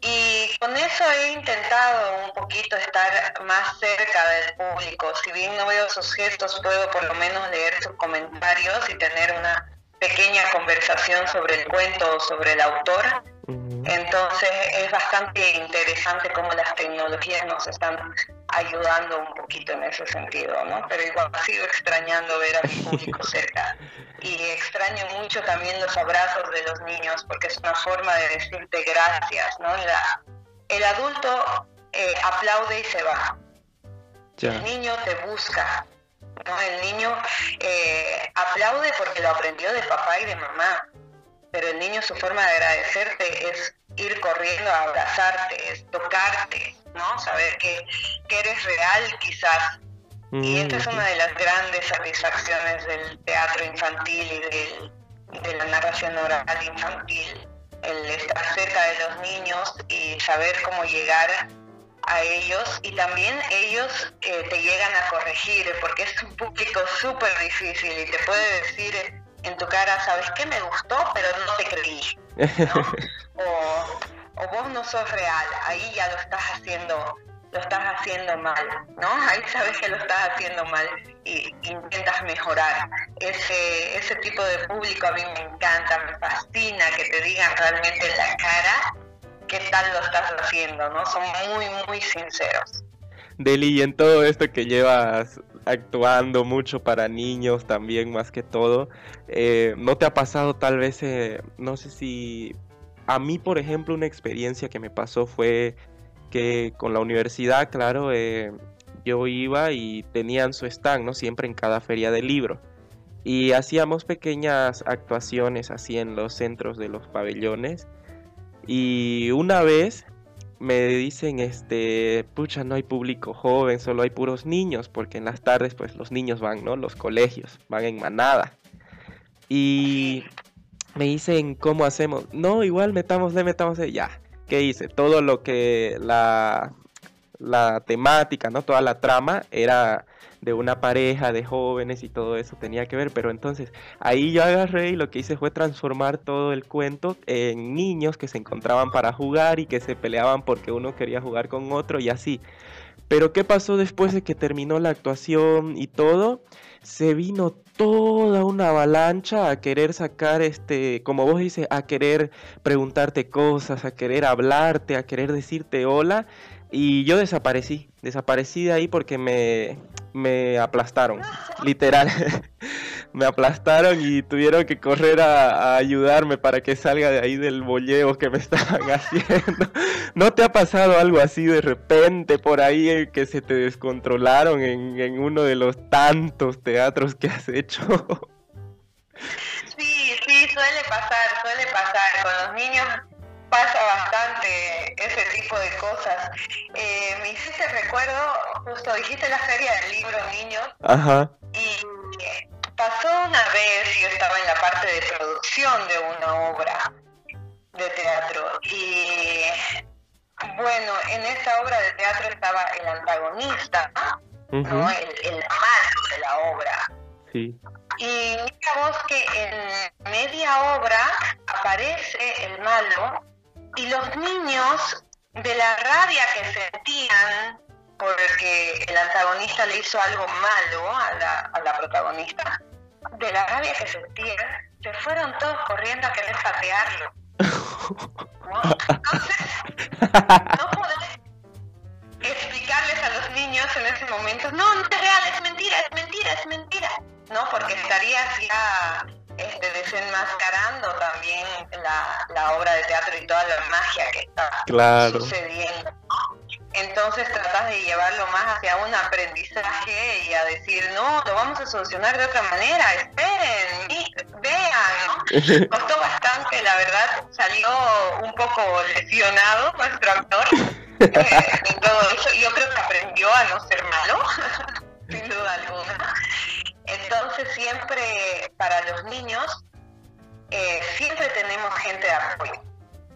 B: Y con eso he intentado un poquito estar más cerca del público. Si bien no veo sus gestos, puedo por lo menos leer sus comentarios y tener una pequeña conversación sobre el cuento o sobre el autor. Entonces es bastante interesante cómo las tecnologías nos están ayudando un poquito en ese sentido, ¿no? Pero igual sigo extrañando ver a mi público cerca y extraño mucho también los abrazos de los niños porque es una forma de decirte gracias, ¿no? el adulto eh, aplaude y se va. El niño te busca, ¿no? El niño eh, aplaude porque lo aprendió de papá y de mamá, pero el niño su forma de agradecerte es ir corriendo a abrazarte, es tocarte, ¿no? Saber que, que eres real quizás. Y esta es una de las grandes satisfacciones del teatro infantil y de la narración oral infantil, el estar cerca de los niños y saber cómo llegar a ellos y también ellos eh, te llegan a corregir porque es un público súper difícil y te puede decir en tu cara, ¿sabes qué? Me gustó, pero no te creí. o, o vos no sos real, ahí ya lo estás haciendo lo estás haciendo mal, ¿no? Ahí sabes que lo estás haciendo mal y intentas mejorar. Ese, ese tipo de público a mí me encanta, me fascina que te digan realmente en la cara qué tal lo estás haciendo, ¿no? Son muy, muy sinceros.
A: Deli, y en todo esto que llevas actuando mucho para niños también más que todo, eh, ¿no te ha pasado tal vez, eh, no sé si a mí por ejemplo una experiencia que me pasó fue que con la universidad, claro, eh, yo iba y tenían su stand, ¿no? Siempre en cada feria del libro. y hacíamos pequeñas actuaciones así en los centros de los pabellones. Y una vez me dicen, este, pucha, no hay público joven, solo hay puros niños, porque en las tardes pues los niños van, ¿no? Los colegios, van en manada. Y me dicen, ¿cómo hacemos? No, igual metámosle, metámosle, ya. ¿Qué hice? Todo lo que la, la temática, ¿no? Toda la trama era de una pareja de jóvenes y todo eso tenía que ver, pero entonces ahí yo agarré y lo que hice fue transformar todo el cuento en niños que se encontraban para jugar y que se peleaban porque uno quería jugar con otro y así. Pero ¿qué pasó después de que terminó la actuación y todo? Se vino toda una avalancha a querer sacar este, como vos dices, a querer preguntarte cosas, a querer hablarte, a querer decirte hola y yo desaparecí, desaparecí de ahí porque me, me aplastaron, literal. me aplastaron y tuvieron que correr a, ayudarme para que salga de ahí del bolleo que me estaban haciendo. ¿No te ha pasado algo así de repente por ahí eh, que se te descontrolaron en, en uno de los tantos teatros que has hecho?
B: Sí, sí, suele pasar, suele pasar. Con los niños pasa bastante ese tipo de cosas. Eh, me hiciste recuerdo, justo dijiste la feria del libro Niños.
A: Ajá.
B: Y pasó una vez, yo estaba en la parte de producción de una obra de teatro. Y bueno, en esa obra de teatro estaba el antagonista, ¿no? El, el malo de la obra.
A: Sí.
B: Y digamos que en media obra aparece el malo y los niños, de la rabia que sentían porque el antagonista le hizo algo malo a la, a la protagonista, de la rabia que sentían, se fueron todos corriendo a querer patearlo. Entonces, no podés explicarles a los niños en ese momento, no, no es real, es mentira, es mentira, es mentira, ¿no? Porque estarías ya este, desenmascarando también la, la, obra de teatro y toda la magia que está sucediendo. Entonces tratas de llevarlo más hacia un aprendizaje y a decir, no, lo vamos a solucionar de otra manera, esperen, vean. Costó bastante, la verdad, salió un poco lesionado nuestro actor. Eh, todo eso. Yo creo que aprendió a no ser malo, sin duda alguna. Entonces siempre para los niños, eh, siempre tenemos gente de apoyo,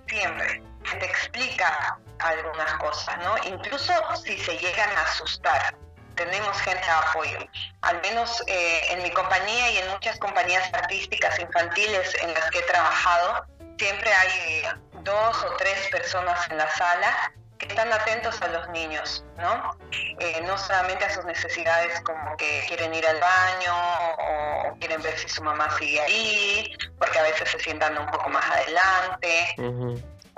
B: siempre. Te explica algunas cosas, ¿no? Incluso si se llegan a asustar, tenemos gente de apoyo. Al menos eh, en mi compañía y en muchas compañías artísticas infantiles en las que he trabajado, siempre hay dos o tres personas en la sala que están atentos a los niños, ¿no? Eh, no solamente a sus necesidades como que quieren ir al baño o, quieren ver si su mamá sigue ahí, porque a veces se sientan un poco más adelante.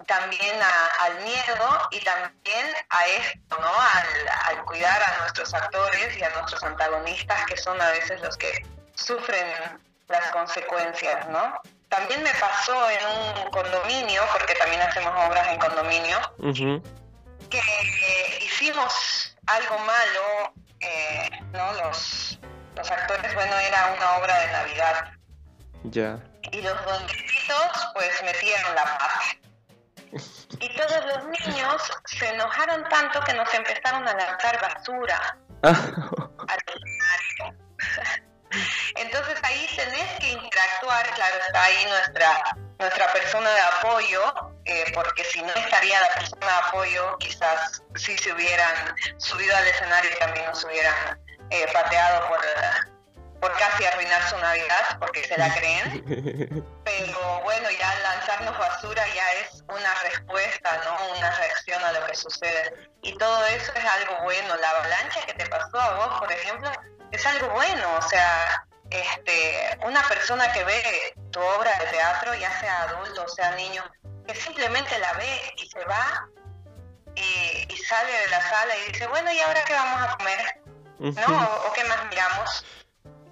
B: También al miedo y también a esto, ¿no? Al, al cuidar a nuestros actores y a nuestros antagonistas, que son a veces los que sufren las consecuencias, ¿no? También me pasó en un condominio, porque también hacemos obras en condominio, que hicimos algo malo, eh, ¿no? Los, los actores, bueno, era una obra de Navidad.
A: Ya.
B: Y los duendecitos, pues, metieron la paz. Y todos los niños se enojaron tanto que nos empezaron a lanzar basura al escenario. Entonces ahí tenés que interactuar, claro, está ahí nuestra, nuestra persona de apoyo, eh, porque si no estaría la persona de apoyo, quizás si se hubieran subido al escenario y también nos hubieran eh, pateado por, por casi arruinar su Navidad, porque se la creen. Pero bueno, ya lanzarnos basura ya es una respuesta, ¿no? Una reacción a lo que sucede. Y todo eso es algo bueno. La avalancha que te pasó a vos, por ejemplo, es algo bueno, o sea, este, una persona que ve tu obra de teatro, ya sea adulto o sea niño, que simplemente la ve y se va y, sale de la sala y dice, bueno, ¿y ahora qué vamos a comer? ¿No? O, qué más miramos?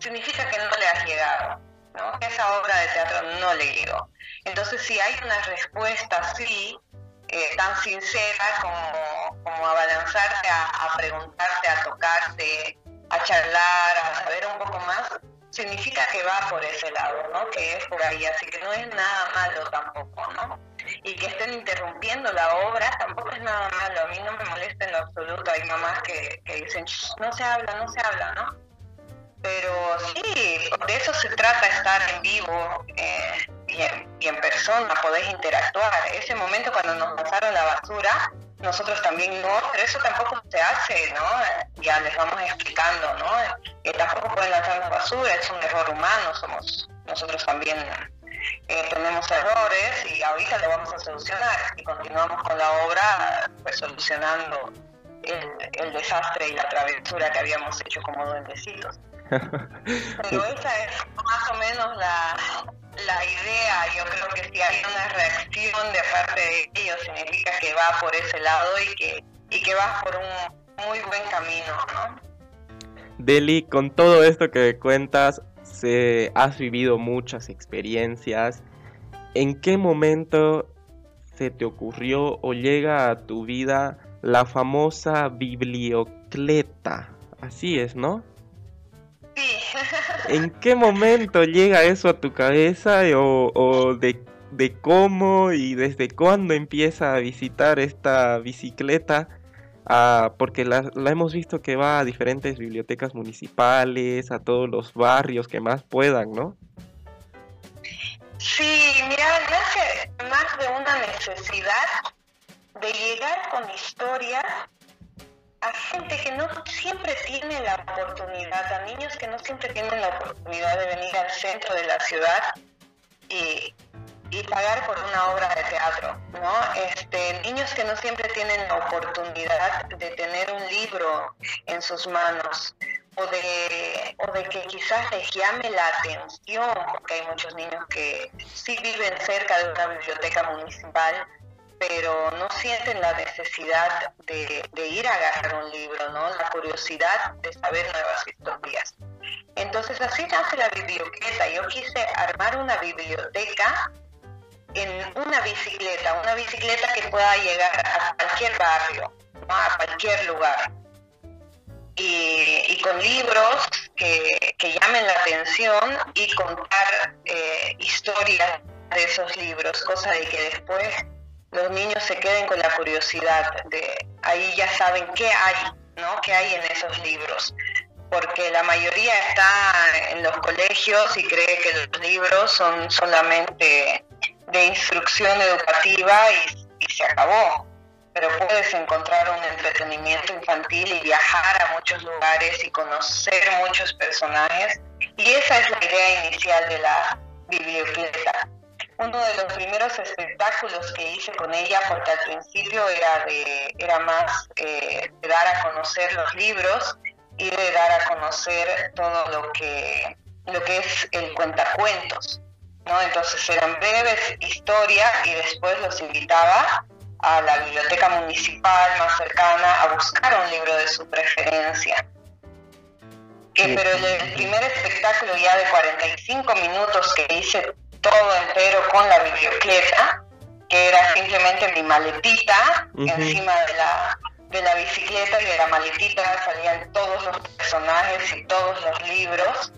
B: Significa que no le has llegado, ¿no? Que esa obra de teatro no le llegó. Entonces, si hay una respuesta así, eh, tan sincera como, como a balanzarte, a, a preguntarte, a tocarte, a charlar, a saber un poco más, significa que va por ese lado, ¿no? Que es por ahí, así que no es nada malo tampoco, ¿no? Y que estén interrumpiendo la obra tampoco es nada malo, a mí no me molesta en lo absoluto, hay mamás que, que dicen, no se habla, no se habla, ¿no? Pero sí, de eso se trata estar en vivo eh, y, en, persona, podés interactuar. Ese momento cuando nos lanzaron la basura, nosotros también no, pero eso tampoco se hace, ¿no? Ya les vamos explicando, ¿no? Que tampoco pueden lanzar la basura, es un error humano, somos nosotros también eh, tenemos errores y ahorita lo vamos a solucionar y continuamos con la obra pues solucionando el, el desastre y la travesura que habíamos hecho como duendecitos. Esa es más o menos la, la idea. Yo creo que si hay una reacción de parte de ellos, significa que va por ese lado y que, y que va por un muy buen camino, ¿no?
A: Deli, con todo esto que cuentas, se, has vivido muchas experiencias. ¿En qué momento se te ocurrió o llega a tu vida la famosa bibliocleta? Así es, ¿no? ¿En qué momento llega eso a tu cabeza o, de, cómo y desde cuándo empieza a visitar esta bicicleta? Ah, porque la, hemos visto que va a diferentes bibliotecas municipales, a todos los barrios que más puedan, ¿no?
B: Sí, mira, nace más de una necesidad de llegar con historias a gente que no siempre tiene la oportunidad, a niños que no siempre tienen la oportunidad de venir al centro de la ciudad y, pagar por una obra de teatro, ¿no? Este, niños que no siempre tienen la oportunidad de tener un libro en sus manos o de, o de que quizás les llame la atención, porque hay muchos niños que sí viven cerca de una biblioteca municipal, pero no sienten la necesidad de, ir a agarrar un libro, ¿no? La curiosidad de saber nuevas historias. Entonces así nace la biblioteca. Yo quise armar una biblioteca en una bicicleta, una bicicleta que pueda llegar a cualquier barrio, a cualquier lugar. Y, con libros que, llamen la atención y contar eh, historias de esos libros, cosa de que después los niños se queden con la curiosidad de ahí ya saben qué hay, ¿no? ¿Qué hay en esos libros? Porque la mayoría está en los colegios y cree que los libros son solamente de instrucción educativa y, se acabó. Pero puedes encontrar un entretenimiento infantil y viajar a muchos lugares y conocer muchos personajes. Y esa es la idea inicial de la biblioteca uno de los primeros espectáculos que hice con ella, porque al principio era, de, era más eh, de dar a conocer los libros y de dar a conocer todo lo que, lo que es el cuentacuentos. ¿no? Entonces eran breves historias y después los invitaba a la biblioteca municipal más cercana a buscar un libro de su preferencia. Eh, pero el primer espectáculo ya de 45 minutos que hice todo entero con la biblioteca, que era simplemente mi maletita encima de la, de la bicicleta y de la maletita salían todos los personajes y todos los libros.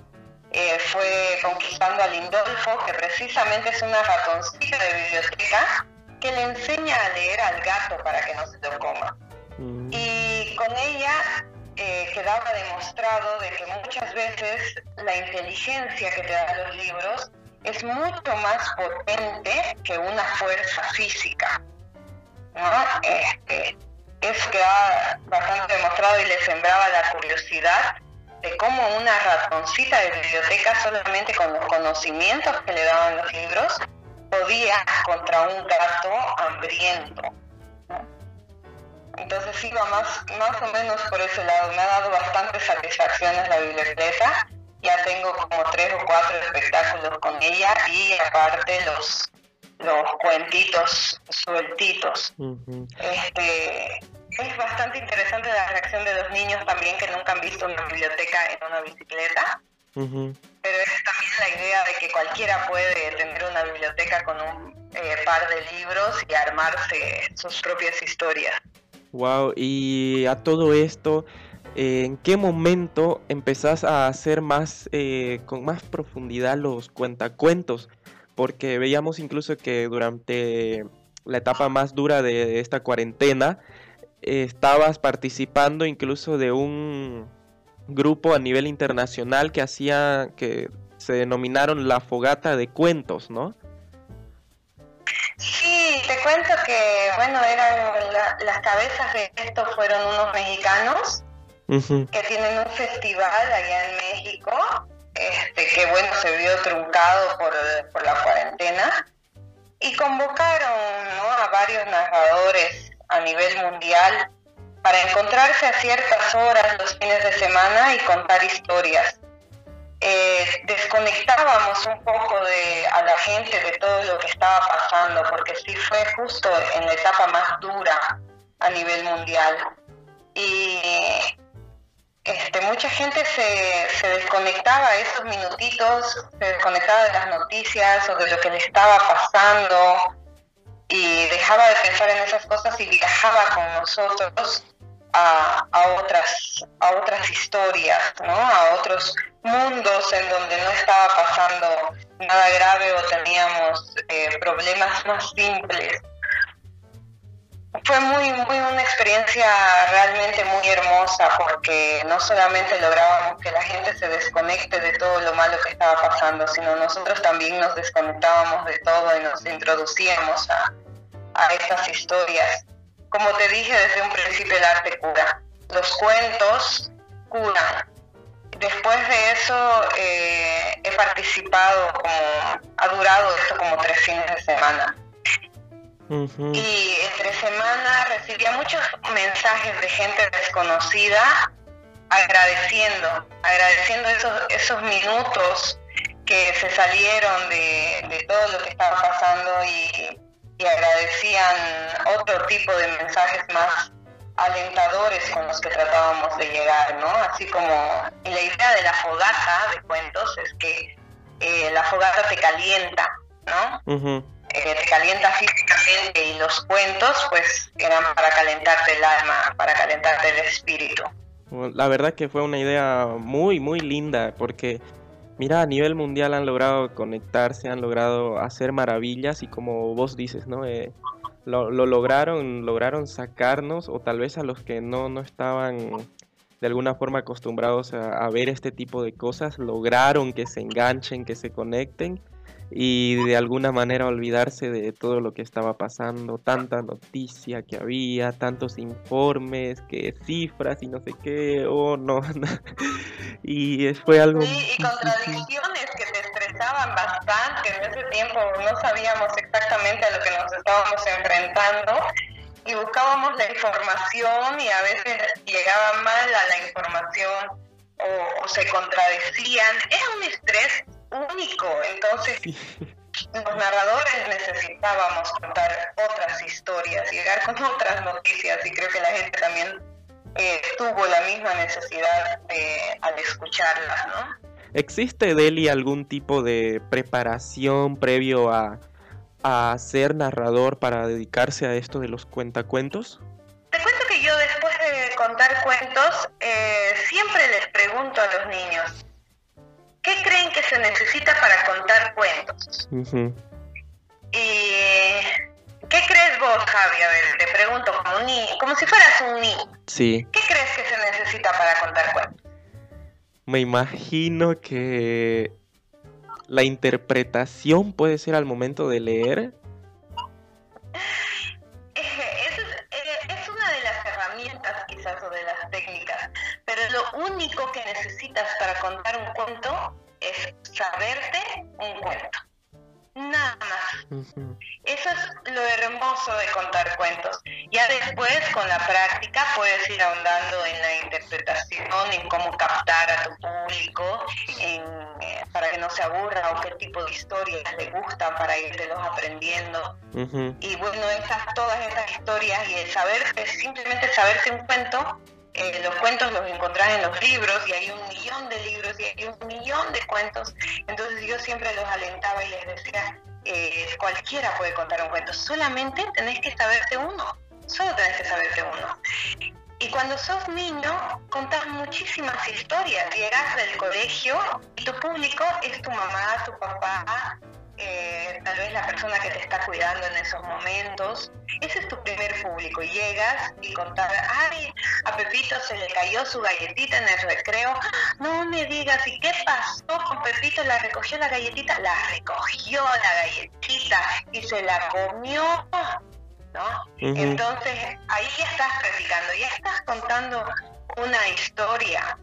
B: Eh, fue conquistando a Lindolfo, que precisamente es una ratoncita de biblioteca que le enseña a leer al gato para que no se lo coma. Mm. Y con ella eh, quedaba demostrado de que muchas veces la inteligencia que te dan los libros es mucho más potente que una fuerza física. ¿no? Este, es que ha bastante demostrado y le sembraba la curiosidad de cómo una ratoncita de biblioteca solamente con los conocimientos que le daban los libros podía contra un gato hambriento. Entonces iba más, más o menos por ese lado. Me ha dado bastantes satisfacciones la biblioteca ya tengo como tres o cuatro espectáculos con ella y aparte los los cuentitos sueltitos. este, es bastante interesante la reacción de los niños también que nunca han visto una biblioteca en una bicicleta. Pero es también la idea de que cualquiera puede tener una biblioteca con un eh, par de libros y armarse sus propias historias.
A: Wow, y a todo esto, ¿En qué momento empezás a hacer más, eh, con más profundidad los cuentacuentos? Porque veíamos incluso que durante la etapa más dura de esta cuarentena, estabas participando incluso de un grupo a nivel internacional que hacía, que se denominaron la fogata de cuentos, ¿no?
B: Sí, te cuento que, bueno, eran las cabezas de esto fueron unos mexicanos que tienen un festival allá en México, este, que bueno, se vio truncado por, la cuarentena, y convocaron a varios narradores a nivel mundial para encontrarse a ciertas horas los fines de semana y contar historias. Eh, desconectábamos un poco de, a la gente de todo lo que estaba pasando, porque sí fue justo en la etapa más dura a nivel mundial. Y este, mucha gente se, se desconectaba esos minutitos, se desconectaba de las noticias o de lo que le estaba pasando y dejaba de pensar en esas cosas y viajaba con nosotros a, otras, a otras historias, ¿no? a otros mundos en donde no estaba pasando nada grave o teníamos eh, problemas más simples. Fue muy, muy una experiencia realmente muy hermosa porque no solamente lográbamos que la gente se desconecte de todo lo malo que estaba pasando, sino nosotros también nos desconectábamos de todo y nos introducíamos a, a estas historias como te dije desde un principio, el arte cura. Los cuentos curan. Después de eso eh, he participado como, ha durado esto como tres fines de semana. Y entre semana recibía muchos mensajes de gente desconocida agradeciendo, agradeciendo esos, esos minutos que se salieron de, de todo lo que estaba pasando y, y agradecían otro tipo de mensajes más alentadores con los que tratábamos de llegar, ¿no? Así como la idea de la fogata de cuentos es que eh, la fogata te calienta, ¿no? Eh, te calienta físicamente y los cuentos pues eran para calentarte el alma, para calentarte el espíritu.
A: La verdad que fue una idea muy, muy linda porque mira, a nivel mundial han logrado conectarse, han logrado hacer maravillas y como vos dices, ¿no? Eh, lo, lograron, lograron sacarnos o tal vez a los que no, no estaban de alguna forma acostumbrados a, ver este tipo de cosas, lograron que se enganchen, que se conecten y de alguna manera olvidarse de todo lo que estaba pasando, tanta noticia que había, tantos informes, que cifras y no sé qué, oh no, y fue algo...
B: Sí, y contradicciones que te estresaban bastante, en ese tiempo no sabíamos exactamente a lo que nos estábamos enfrentando y buscábamos la información y a veces llegaba mal a la información o, o se contradecían, era un estrés único. Entonces, los narradores necesitábamos contar otras historias, llegar con otras noticias y creo que la gente también eh, tuvo la misma necesidad al escucharlas, ¿no?
A: ¿Existe, Deli, algún tipo de preparación previo a, a ser narrador para dedicarse a esto de los cuentacuentos?
B: Te cuento que yo después de contar cuentos eh, siempre les pregunto a los niños, ¿qué creen que se necesita para contar cuentos? Y ¿qué crees vos, Javi? A ver, te pregunto como, ni, como si fueras un niño.
A: Sí.
B: ¿Qué crees que se necesita para contar cuentos?
A: Me imagino que la interpretación puede ser al momento de leer.
B: único que necesitas para contar un cuento es saberte un cuento. Nada más. Eso es lo hermoso de contar cuentos. Ya después, con la práctica, puedes ir ahondando en la interpretación, en cómo captar a tu público, en, eh, para que no se aburra o qué tipo de historias le gustan para irte aprendiendo. Y bueno, esas, todas esas historias y el saber, simplemente saberte un cuento, eh, los cuentos los encontrás en los libros y hay un millón de libros y hay un millón de cuentos. Entonces yo siempre los alentaba y les decía, eh, cualquiera puede contar un cuento, solamente tenés que saberte uno, solo tenés que saberte uno. Y cuando sos niño, contás muchísimas historias. Llegas del colegio y tu público es tu mamá, tu papá, eh, tal vez la persona que te está cuidando en esos momentos. Ese es tu primer público. Llegas y contar, ay, a Pepito se le cayó su galletita en el recreo. No me digas, ¿y qué pasó con Pepito? ¿La recogió la galletita? La recogió la galletita y se la comió. ¿no? Entonces ahí ya estás practicando, ya estás contando una historia.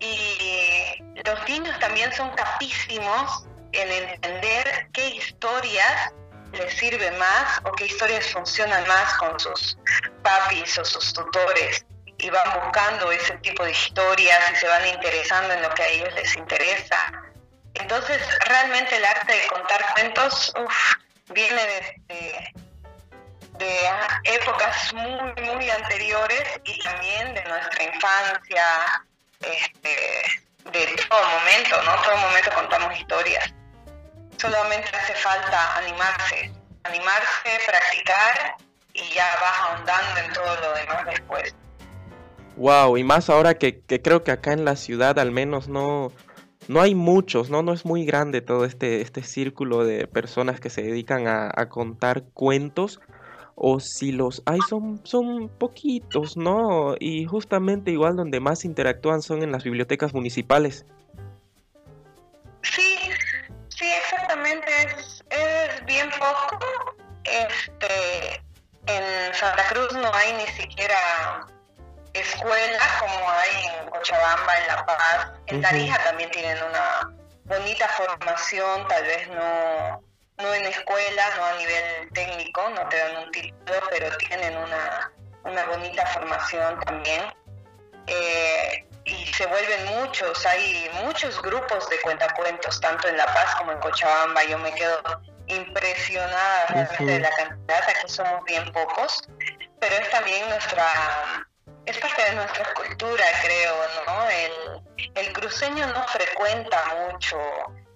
B: Y los niños también son capísimos en entender qué historias les sirve más o qué historias funcionan más con sus papis o sus tutores y van buscando ese tipo de historias y se van interesando en lo que a ellos les interesa. Entonces, realmente el arte de contar cuentos viene de, de épocas muy, muy anteriores y también de nuestra infancia, este, de todo momento, ¿no? Todo momento contamos historias. Solamente hace falta animarse, animarse, practicar y ya vas ahondando en todo lo demás después.
A: Wow, y más ahora que, que creo que acá en la ciudad al menos no, no hay muchos, ¿no? No es muy grande todo este, este círculo de personas que se dedican a, a contar cuentos o si los hay son, son poquitos, ¿no? Y justamente igual donde más interactúan son en las bibliotecas municipales.
B: Sí, sí, exactamente, es, es bien poco. Este, en Santa Cruz no hay ni siquiera escuelas como hay en Cochabamba, en La Paz. En Tarija también tienen una bonita formación, tal vez no no en escuela, no a nivel técnico, no te dan un título, pero tienen una, una bonita formación también. Eh, y se vuelven muchos, hay muchos grupos de cuentacuentos, tanto en La Paz como en Cochabamba. Yo me quedo impresionada realmente de la cantidad, aquí somos bien pocos, pero es también nuestra, es parte de nuestra cultura, creo, ¿no? El, el cruceño no frecuenta mucho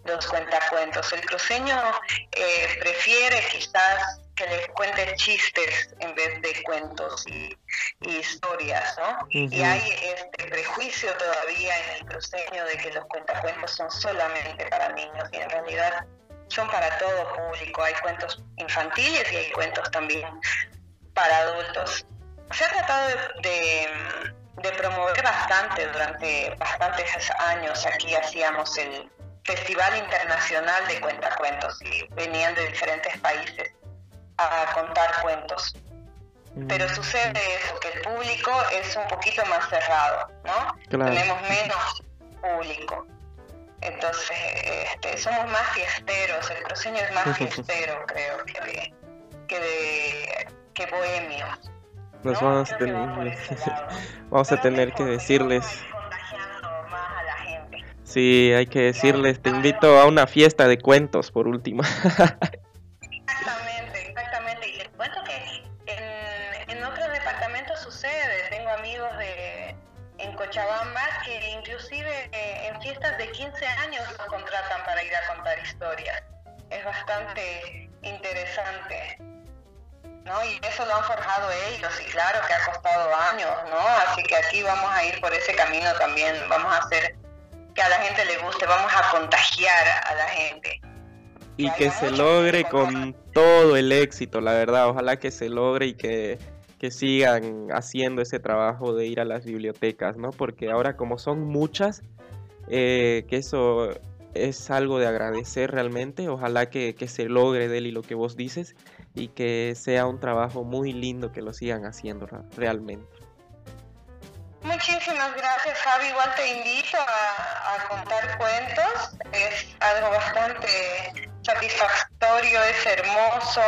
B: los cuentacuentos. El cruceño eh, prefiere quizás que les cuente chistes en vez de cuentos y, historias, ¿no? Y hay este prejuicio todavía en el cruceño de que los cuentacuentos son solamente para niños y en realidad son para todo público. Hay cuentos infantiles y hay cuentos también para adultos. Se ha tratado de, de promover bastante durante bastantes años. Aquí hacíamos el, Festival Internacional de Cuentacuentos y venían de diferentes países a contar cuentos. Pero mm. sucede eso, que el público es un poquito más cerrado, ¿no? Tenemos menos público. Entonces, este, somos más fiesteros, el cruceño es más fiestero, creo, que de, que de que bohemio.
A: Vamos, a tener, vamos a tener que decirles Sí, hay que decirles, te invito a una fiesta de cuentos por último.
B: Es bastante interesante. ¿no? Y eso lo han forjado ellos y claro que ha costado años, ¿no? Así que aquí vamos a ir por ese camino también, vamos a hacer que a la gente le guste, vamos a contagiar a la gente.
A: Y que, se logre con todo el éxito, la verdad, ojalá que se logre y que, que sigan haciendo ese trabajo de ir a las bibliotecas, ¿no? Porque ahora como son muchas, eh, que eso es algo de agradecer realmente, ojalá que, que se logre, Deli, lo que vos dices, y que sea un trabajo muy lindo que lo sigan haciendo realmente.
B: Muchísimas gracias, Javi. Igual te invito a, contar cuentos. Es algo bastante satisfactorio, es hermoso.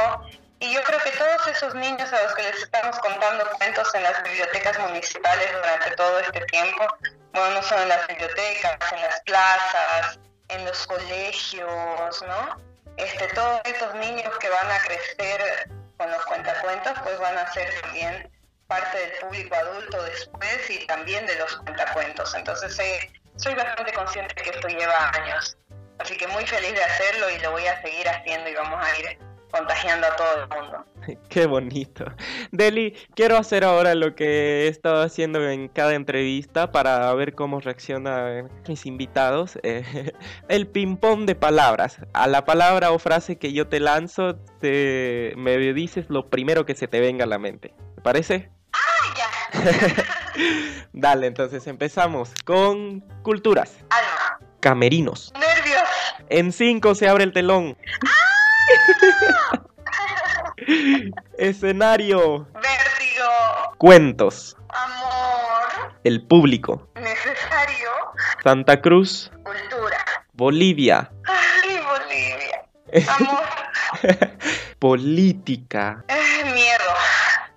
B: Y yo creo que todos esos niños a los que les estamos contando cuentos en las bibliotecas municipales durante todo este tiempo, bueno, no solo en las bibliotecas, en las plazas, en los colegios, ¿no? Este, todos estos niños que van a crecer con los cuentacuentos, pues van a ser también parte del público adulto después y también de los cuentacuentos. Entonces eh, soy bastante consciente que esto lleva años. Así que muy feliz de hacerlo y lo voy a seguir haciendo y vamos a ir contagiando a todo el mundo.
A: Qué bonito. Deli, quiero hacer ahora lo que he estado haciendo en cada entrevista para ver cómo reaccionan mis invitados. Eh, el ping-pong de palabras. A la palabra o frase que yo te lanzo, te, me dices lo primero que se te venga a la mente. ¿Te parece?
B: ¡Ah, ya!
A: Dale, entonces empezamos con culturas.
B: Alma.
A: Camerinos.
B: Nervios.
A: En cinco se abre el telón. Escenario.
B: Vértigo.
A: Cuentos.
B: Amor.
A: El público.
B: Necesario.
A: Santa Cruz.
B: Cultura.
A: Bolivia.
B: Ay, Bolivia. Amor.
A: Política.
B: Eh, miedo.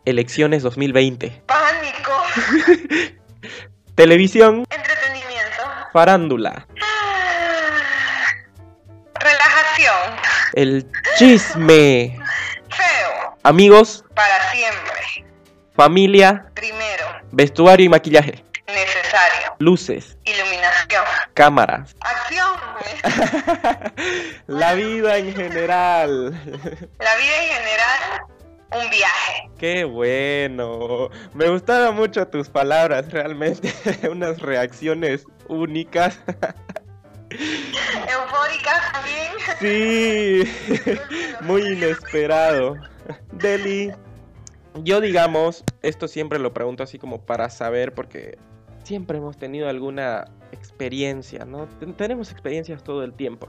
A: Elecciones 2020.
B: Pánico.
A: Televisión.
B: Entretenimiento.
A: Farándula.
B: Ah, Relajación.
A: El chisme. Amigos.
B: Para siempre.
A: Familia.
B: Primero.
A: Vestuario y maquillaje.
B: Necesario.
A: Luces.
B: Iluminación.
A: Cámaras.
B: Acción.
A: La vida en general.
B: La vida en general. Un viaje.
A: Qué bueno. Me gustaron mucho tus palabras, realmente. Unas reacciones únicas.
B: Eufóricas también.
A: Sí, muy inesperado. Deli, yo digamos, esto siempre lo pregunto así como para saber, porque siempre hemos tenido alguna experiencia, ¿no? Ten- Tenemos experiencias todo el tiempo.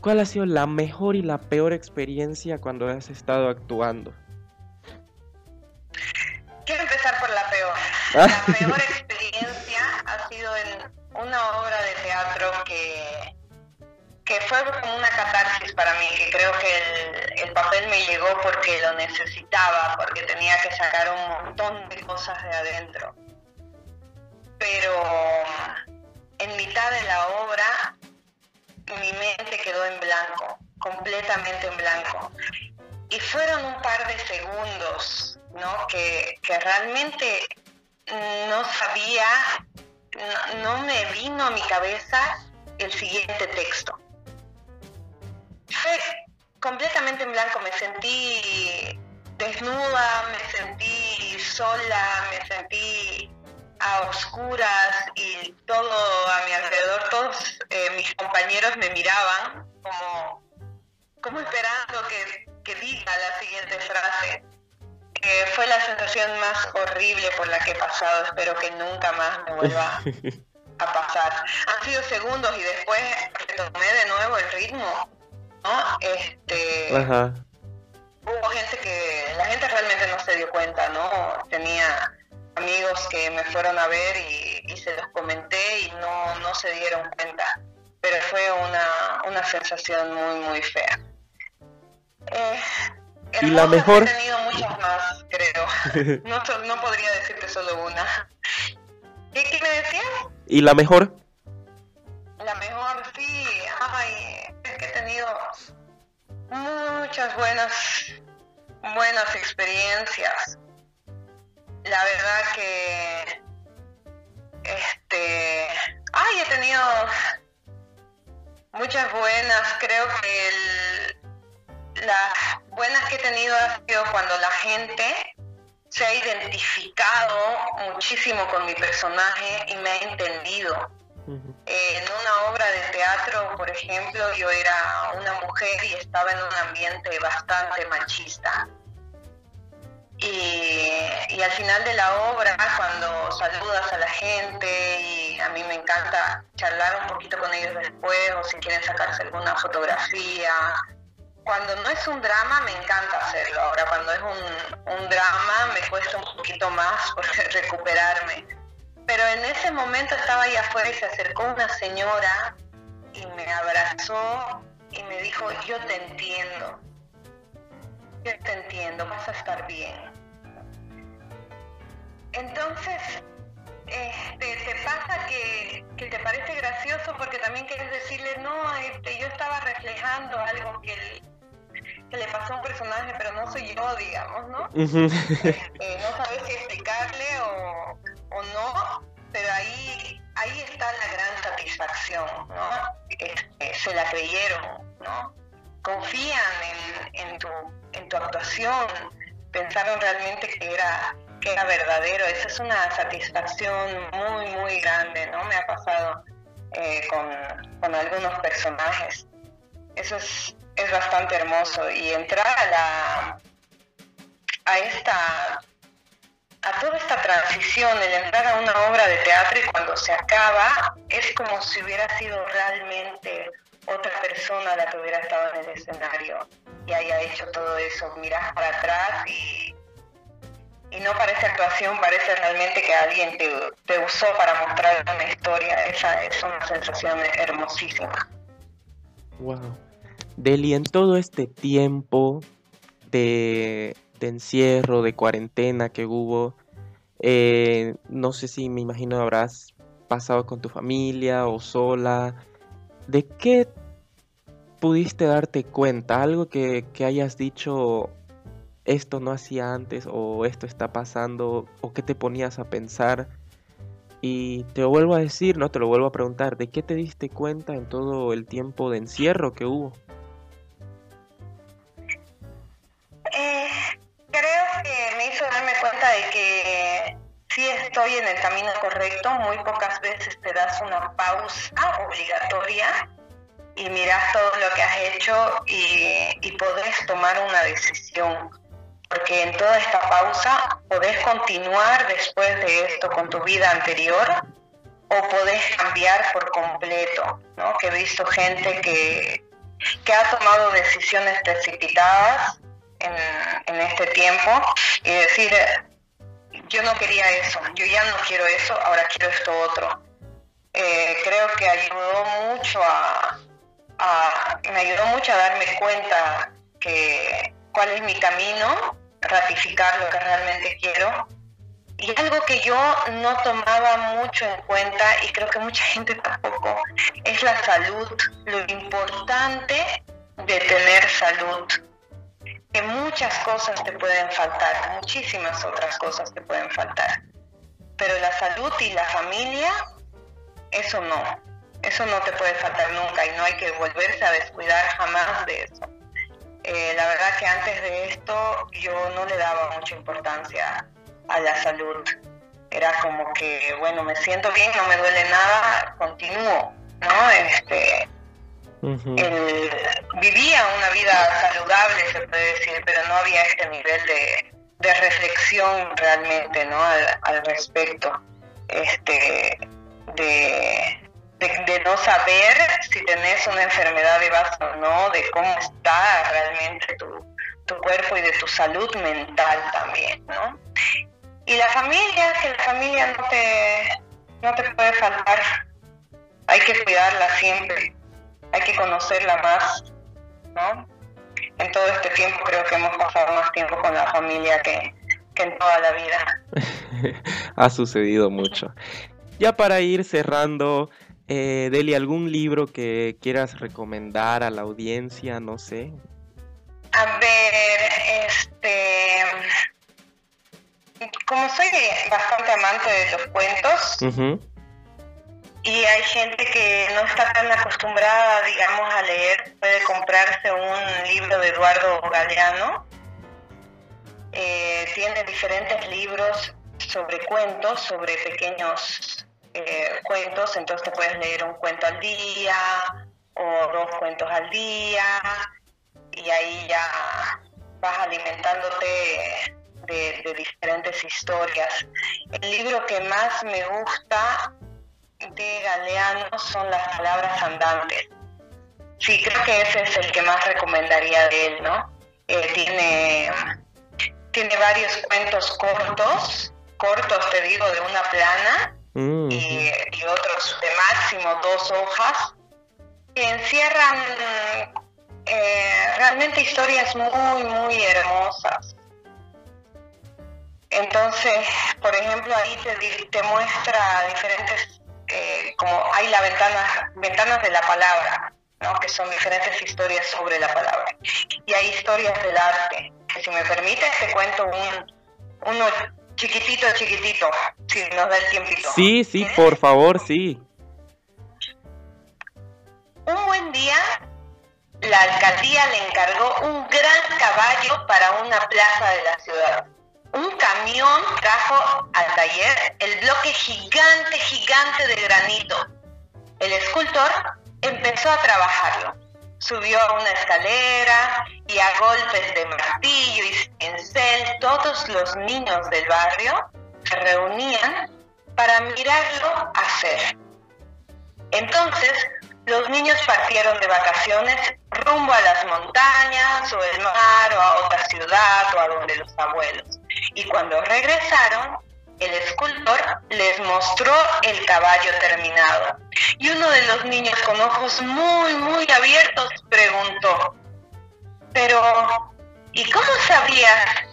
A: ¿Cuál ha sido la mejor y la peor experiencia cuando has estado actuando?
B: Quiero empezar por la peor. La peor experiencia ha sido en una obra que fue como una catarsis para mí, que creo que el, el papel me llegó porque lo necesitaba, porque tenía que sacar un montón de cosas de adentro. Pero en mitad de la obra mi mente quedó en blanco, completamente en blanco. Y fueron un par de segundos, ¿no? Que, que realmente no sabía, no, no me vino a mi cabeza el siguiente texto. Fue completamente en blanco, me sentí desnuda, me sentí sola, me sentí a oscuras y todo a mi alrededor, todos eh, mis compañeros me miraban como, como esperando que, que diga la siguiente frase. Eh, fue la sensación más horrible por la que he pasado, espero que nunca más me vuelva a pasar. Han sido segundos y después retomé de nuevo el ritmo, ¿no? Este,
A: Ajá.
B: hubo gente que la gente realmente no se dio cuenta, ¿no? Tenía amigos que me fueron a ver y, y se los comenté y no, no se dieron cuenta, pero fue una, una sensación muy, muy fea. Eh,
A: ¿Y la mejor?
B: He tenido muchas más, creo. No, no podría decirte solo una. ¿Qué, qué me decías?
A: ¿Y la mejor?
B: La mejor, sí. Ay, que he tenido muchas buenas, buenas experiencias. La verdad que, este, ay, he tenido muchas buenas. Creo que el- las buenas que he tenido ha sido cuando la gente se ha identificado muchísimo con mi personaje y me ha entendido. En una obra de teatro, por ejemplo, yo era una mujer y estaba en un ambiente bastante machista. Y, al final de la obra, cuando saludas a la gente y a mí me encanta charlar un poquito con ellos después o si quieren sacarse alguna fotografía. Cuando no es un drama me encanta hacerlo. Ahora cuando es un, un drama me cuesta un poquito más recuperarme. Pero en ese momento estaba ahí afuera y se acercó una señora y me abrazó y me dijo, yo te entiendo, yo te entiendo, vas a estar bien. Entonces, este, te pasa que, que te parece gracioso porque también quieres decirle, no, este, yo estaba reflejando algo que, el- que le pasó a un personaje, pero no soy yo, digamos, ¿no? Eh, no sabes si explicarle o, o no, pero ahí, ahí está la gran satisfacción, ¿no? Se la creyeron, ¿no? confían en, tu, en tu actuación, pensaron realmente que era, que era verdadero. Esa es una satisfacción muy, muy grande, ¿no? Me ha pasado eh, con, con, algunos personajes. Eso es, es bastante hermoso. Y entrar a la a esta a toda esta transición, el entrar a una obra de teatro y cuando se acaba, es como si hubiera sido realmente otra persona la que hubiera estado en el escenario y haya hecho todo eso. Miras para atrás y, y no parece actuación, parece realmente que alguien te, te usó para mostrar una historia. Esa es una sensación hermosísima.
A: Wow. Deli, en todo este tiempo de, de encierro, de cuarentena que hubo, eh, no sé si me imagino habrás pasado con tu familia o sola. ¿De qué pudiste darte cuenta? Algo que, que hayas dicho, esto no hacía antes o esto está pasando o que te ponías a pensar. Y te lo vuelvo a decir, no te lo vuelvo a preguntar, ¿de qué te diste cuenta en todo el tiempo de encierro que hubo?
B: Hizo darme cuenta de que sí estoy en el camino correcto, muy pocas veces te das una pausa obligatoria y miras todo lo que has hecho y, y podés tomar una decisión. Porque en toda esta pausa podés continuar después de esto con tu vida anterior o podés cambiar por completo, ¿no? Que he visto gente que, que ha tomado decisiones precipitadas en, en este tiempo y decir, yo no quería eso, yo ya no quiero eso, ahora quiero esto otro. Eh, creo que ayudó mucho a, me ayudó mucho a darme cuenta que cuál es mi camino, ratificar lo que realmente quiero. Y algo que yo no tomaba mucho en cuenta, y creo que mucha gente tampoco, es la salud, lo importante de tener salud. Que muchas cosas te pueden faltar, muchísimas otras cosas te pueden faltar. Pero la salud y la familia, eso no. Eso no te puede faltar nunca y no hay que volverse a descuidar jamás de eso. Eh, la verdad que antes de esto yo no le daba mucha importancia a la salud. Era como que, bueno, me siento bien, no me duele nada, continúo, ¿no? Este, vivía una vida saludable, se puede decir, pero no había este nivel de, reflexión realmente, ¿no? Al, respecto, este, de, de, no saber si tenés una enfermedad de base o no, de cómo está realmente tu, cuerpo y de tu salud mental también, ¿no? Y la familia, que la familia no te, no te puede faltar, hay que cuidarla siempre, hay que conocerla más, ¿no? En todo este tiempo creo que hemos pasado más tiempo con la familia que, que en toda la vida.
A: ha sucedido mucho. Ya para ir cerrando, eh, Deli, ¿algún libro que quieras recomendar a la audiencia? No sé.
B: A ver, este. Como soy bastante amante de los cuentos, y hay gente que no está tan acostumbrada, digamos, a leer, puede comprarse un libro de Eduardo Galeano. Eh, tiene diferentes libros sobre cuentos, sobre pequeños eh, cuentos, entonces puedes leer un cuento al día o dos cuentos al día y ahí ya vas alimentándote de, diferentes historias. El libro que más me gusta de Galeano son las palabras andantes. Sí, creo que ese es el que más recomendaría de él, ¿no? Eh, tiene, tiene varios cuentos cortos, cortos te digo, de una plana, Mm, y, otros de máximo dos hojas, que encierran eh, realmente historias muy, muy hermosas. Entonces, por ejemplo, ahí te, te muestra diferentes, eh, como hay la ventana, ventanas de la palabra, ¿no? que son diferentes historias sobre la palabra. Y hay historias del arte, que si me permites te cuento un, uno Chiquitito, chiquitito, si nos da el tiempito.
A: Sí, sí, por favor, sí.
B: Un buen día, la alcaldía le encargó un gran caballo para una plaza de la ciudad. Un camión trajo al taller el bloque gigante, gigante de granito. El escultor empezó a trabajarlo. Subió a una escalera y a golpes de martillo y cincel todos los niños del barrio se reunían para mirarlo hacer. Entonces, los niños partieron de vacaciones rumbo a las montañas o el mar o a otra ciudad o a donde los abuelos. Y cuando regresaron, el escultor les mostró el caballo terminado. Y uno de los niños con ojos muy, muy abiertos preguntó, pero ¿y cómo sabías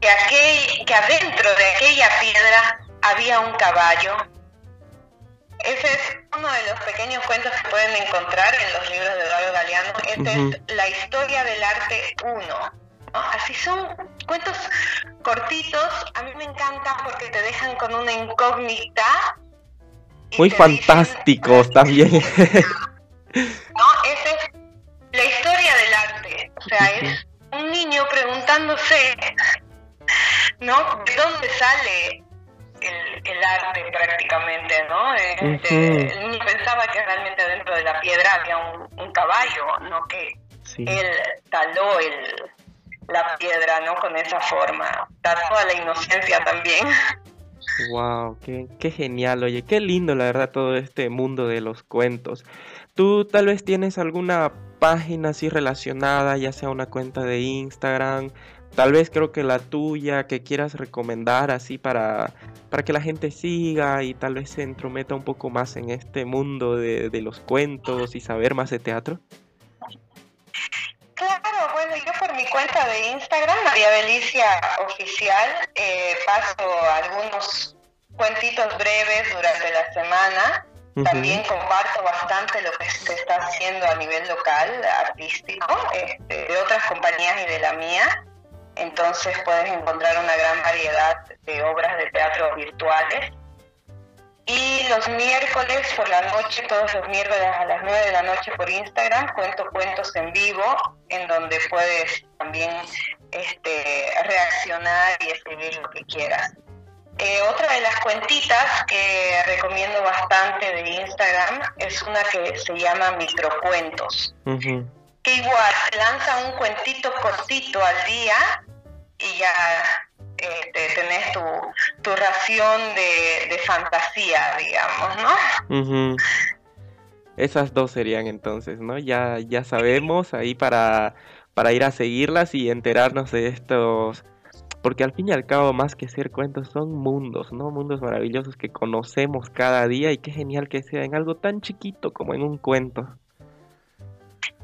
B: que, aquel, que adentro de aquella piedra había un caballo? Ese es uno de los pequeños cuentos que pueden encontrar en los libros de Eduardo Galeano. Esta es la historia del arte 1. Así son cuentos cortitos. A mí me encantan porque te dejan con una incógnita.
A: Muy fantásticos también. no,
B: esa es la historia del arte. O sea, es un niño preguntándose, ¿no? ¿De dónde sale el, arte prácticamente, ¿no? Este, el niño pensaba que realmente dentro de la piedra había un, caballo, no que él taló el, la piedra, ¿no? Con esa forma. Da toda la inocencia también.
A: Wow, qué, qué genial, oye, qué lindo la verdad todo este mundo de los cuentos. ¿Tú tal vez tienes alguna página así relacionada, ya sea una cuenta de Instagram, tal vez creo que la tuya que quieras recomendar así para, para que la gente siga y tal vez se entrometa un poco más en este mundo de, de los cuentos y saber más de teatro?
B: Claro, bueno, yo por mi cuenta de Instagram, María Belicia Oficial, eh, paso algunos cuentitos breves durante la semana. También comparto bastante lo que se está haciendo a nivel local, artístico, este, de otras compañías y de la mía. Entonces puedes encontrar una gran variedad de obras de teatro virtuales y los miércoles por la noche, todos los miércoles a las 9 de la noche por Instagram, cuento cuentos en vivo, donde puedes también este, reaccionar y escribir lo que quieras. Eh, otra de las cuentitas que recomiendo bastante de Instagram es una que se llama Microcuentos. Que igual lanza un cuentito cortito al día y ya este, tenés tu, tu ración de, fantasía, digamos, ¿no?
A: Esas dos serían entonces, ¿no? Ya, ya sabemos ahí para, para ir a seguirlas y enterarnos de estos... Porque al fin y al cabo, más que ser cuentos, son mundos, ¿no? Mundos maravillosos que conocemos cada día y qué genial que sea en algo tan chiquito como en un cuento.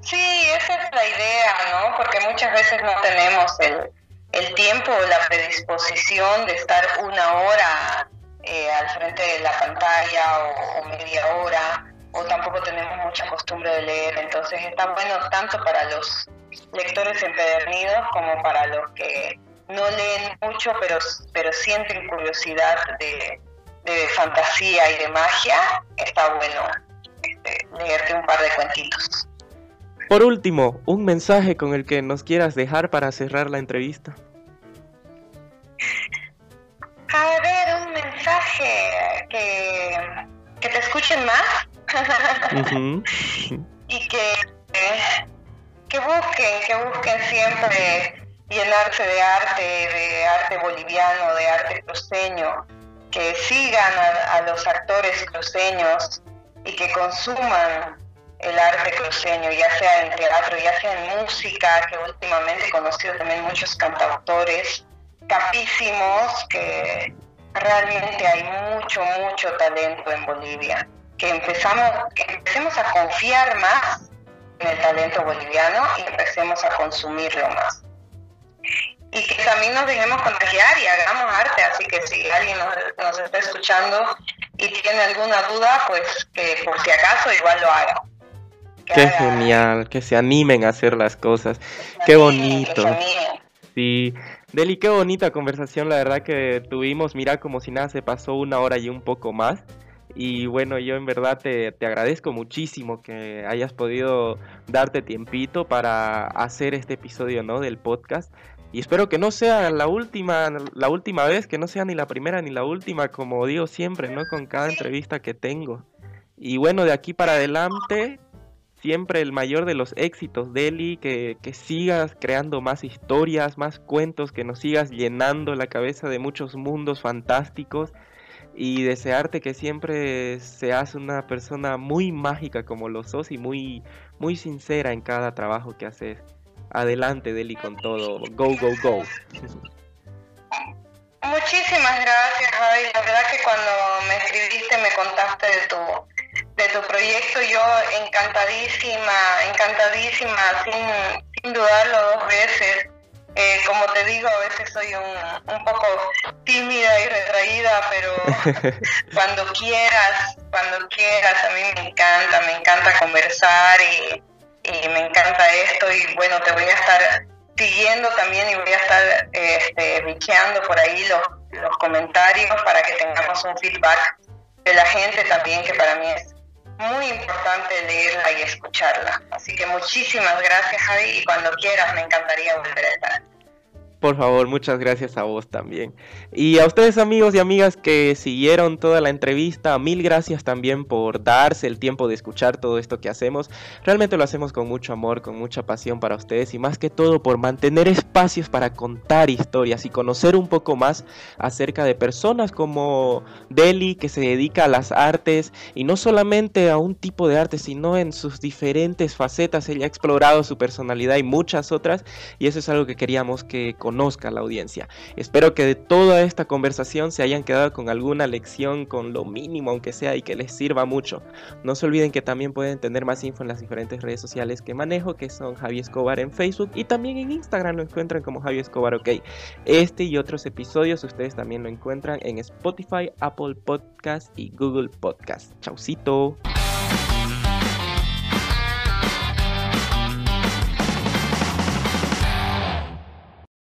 B: Sí, esa es la idea, ¿no? Porque muchas veces no tenemos el, el tiempo o la predisposición de estar una hora eh, al frente de la pantalla o, media hora, o tampoco tenemos mucha costumbre de leer. Entonces está bueno tanto para los lectores empedernidos como para los que no leen mucho, pero, pero sienten curiosidad de, fantasía y de magia. Está bueno este, leerte un par de cuentitos.
A: Por último, un mensaje con el que nos quieras dejar para cerrar la entrevista.
B: A ver, un mensaje que, que te escuchen más y que, que busquen, que busquen siempre llenarse de arte, de arte boliviano, de arte cruceño, que sigan a, a los actores cruceños y que consuman el arte cruceño, ya sea en teatro, ya sea en música, que últimamente he conocido también muchos cantautores capísimos, que realmente hay mucho, mucho talento en Bolivia, que empezamos, que empecemos a confiar más en el talento boliviano y empecemos a consumirlo más. Y que también nos dejemos contagiar y hagamos arte, así que si alguien nos, nos está escuchando y tiene alguna duda, pues que por si acaso igual lo haga.
A: Qué genial, que se animen a hacer las cosas. Qué bonito. Sí. Deli, qué bonita conversación, la verdad que tuvimos. Mira, como si nada se pasó una hora y un poco más. Y bueno, yo en verdad te, te, agradezco muchísimo que hayas podido darte tiempito para hacer este episodio ¿no? del podcast. Y espero que no sea la última, la última vez, que no sea ni la primera ni la última, como digo siempre, ¿no? Con cada entrevista que tengo. Y bueno, de aquí para adelante, siempre el mayor de los éxitos, Deli, que, que sigas creando más historias, más cuentos, que nos sigas llenando la cabeza de muchos mundos fantásticos y desearte que siempre seas una persona muy mágica como lo sos y muy, muy sincera en cada trabajo que haces adelante, Deli, con todo. Go, go, go.
B: Muchísimas gracias, Javi. La verdad que cuando me escribiste, me contaste de tu, de tu proyecto, yo encantadísima, encantadísima, sin, sin dudarlo dos veces. Eh, como te digo, a veces soy un, un poco tímida y retraída, pero cuando quieras, cuando quieras, a mí me encanta, me encanta conversar y y me encanta esto. Y bueno, te voy a estar siguiendo también y voy a estar este, bicheando por ahí los, los comentarios para que tengamos un feedback de la gente también, que para mí es muy importante leerla y escucharla. Así que muchísimas gracias Javi y cuando quieras me encantaría volver a estar.
A: Por favor, muchas gracias a vos también. Y a ustedes amigos y amigas que siguieron toda la entrevista, mil gracias también por darse el tiempo de escuchar todo esto que hacemos. Realmente lo hacemos con mucho amor, con mucha pasión para ustedes y más que todo por mantener espacios para contar historias y conocer un poco más acerca de personas como Deli que se dedica a las artes y no solamente a un tipo de arte, sino en sus diferentes facetas. Ella ha explorado su personalidad y muchas otras y eso es algo que queríamos que conozcan conozca la audiencia. Espero que de toda esta conversación se hayan quedado con alguna lección, con lo mínimo aunque sea, y que les sirva mucho. No se olviden que también pueden tener más info en las diferentes redes sociales que manejo, que son Javi Escobar en Facebook y también en Instagram lo encuentran como Javi Escobar OK. Este y otros episodios ustedes también lo encuentran en Spotify, Apple Podcast y Google Podcast. Chaucito.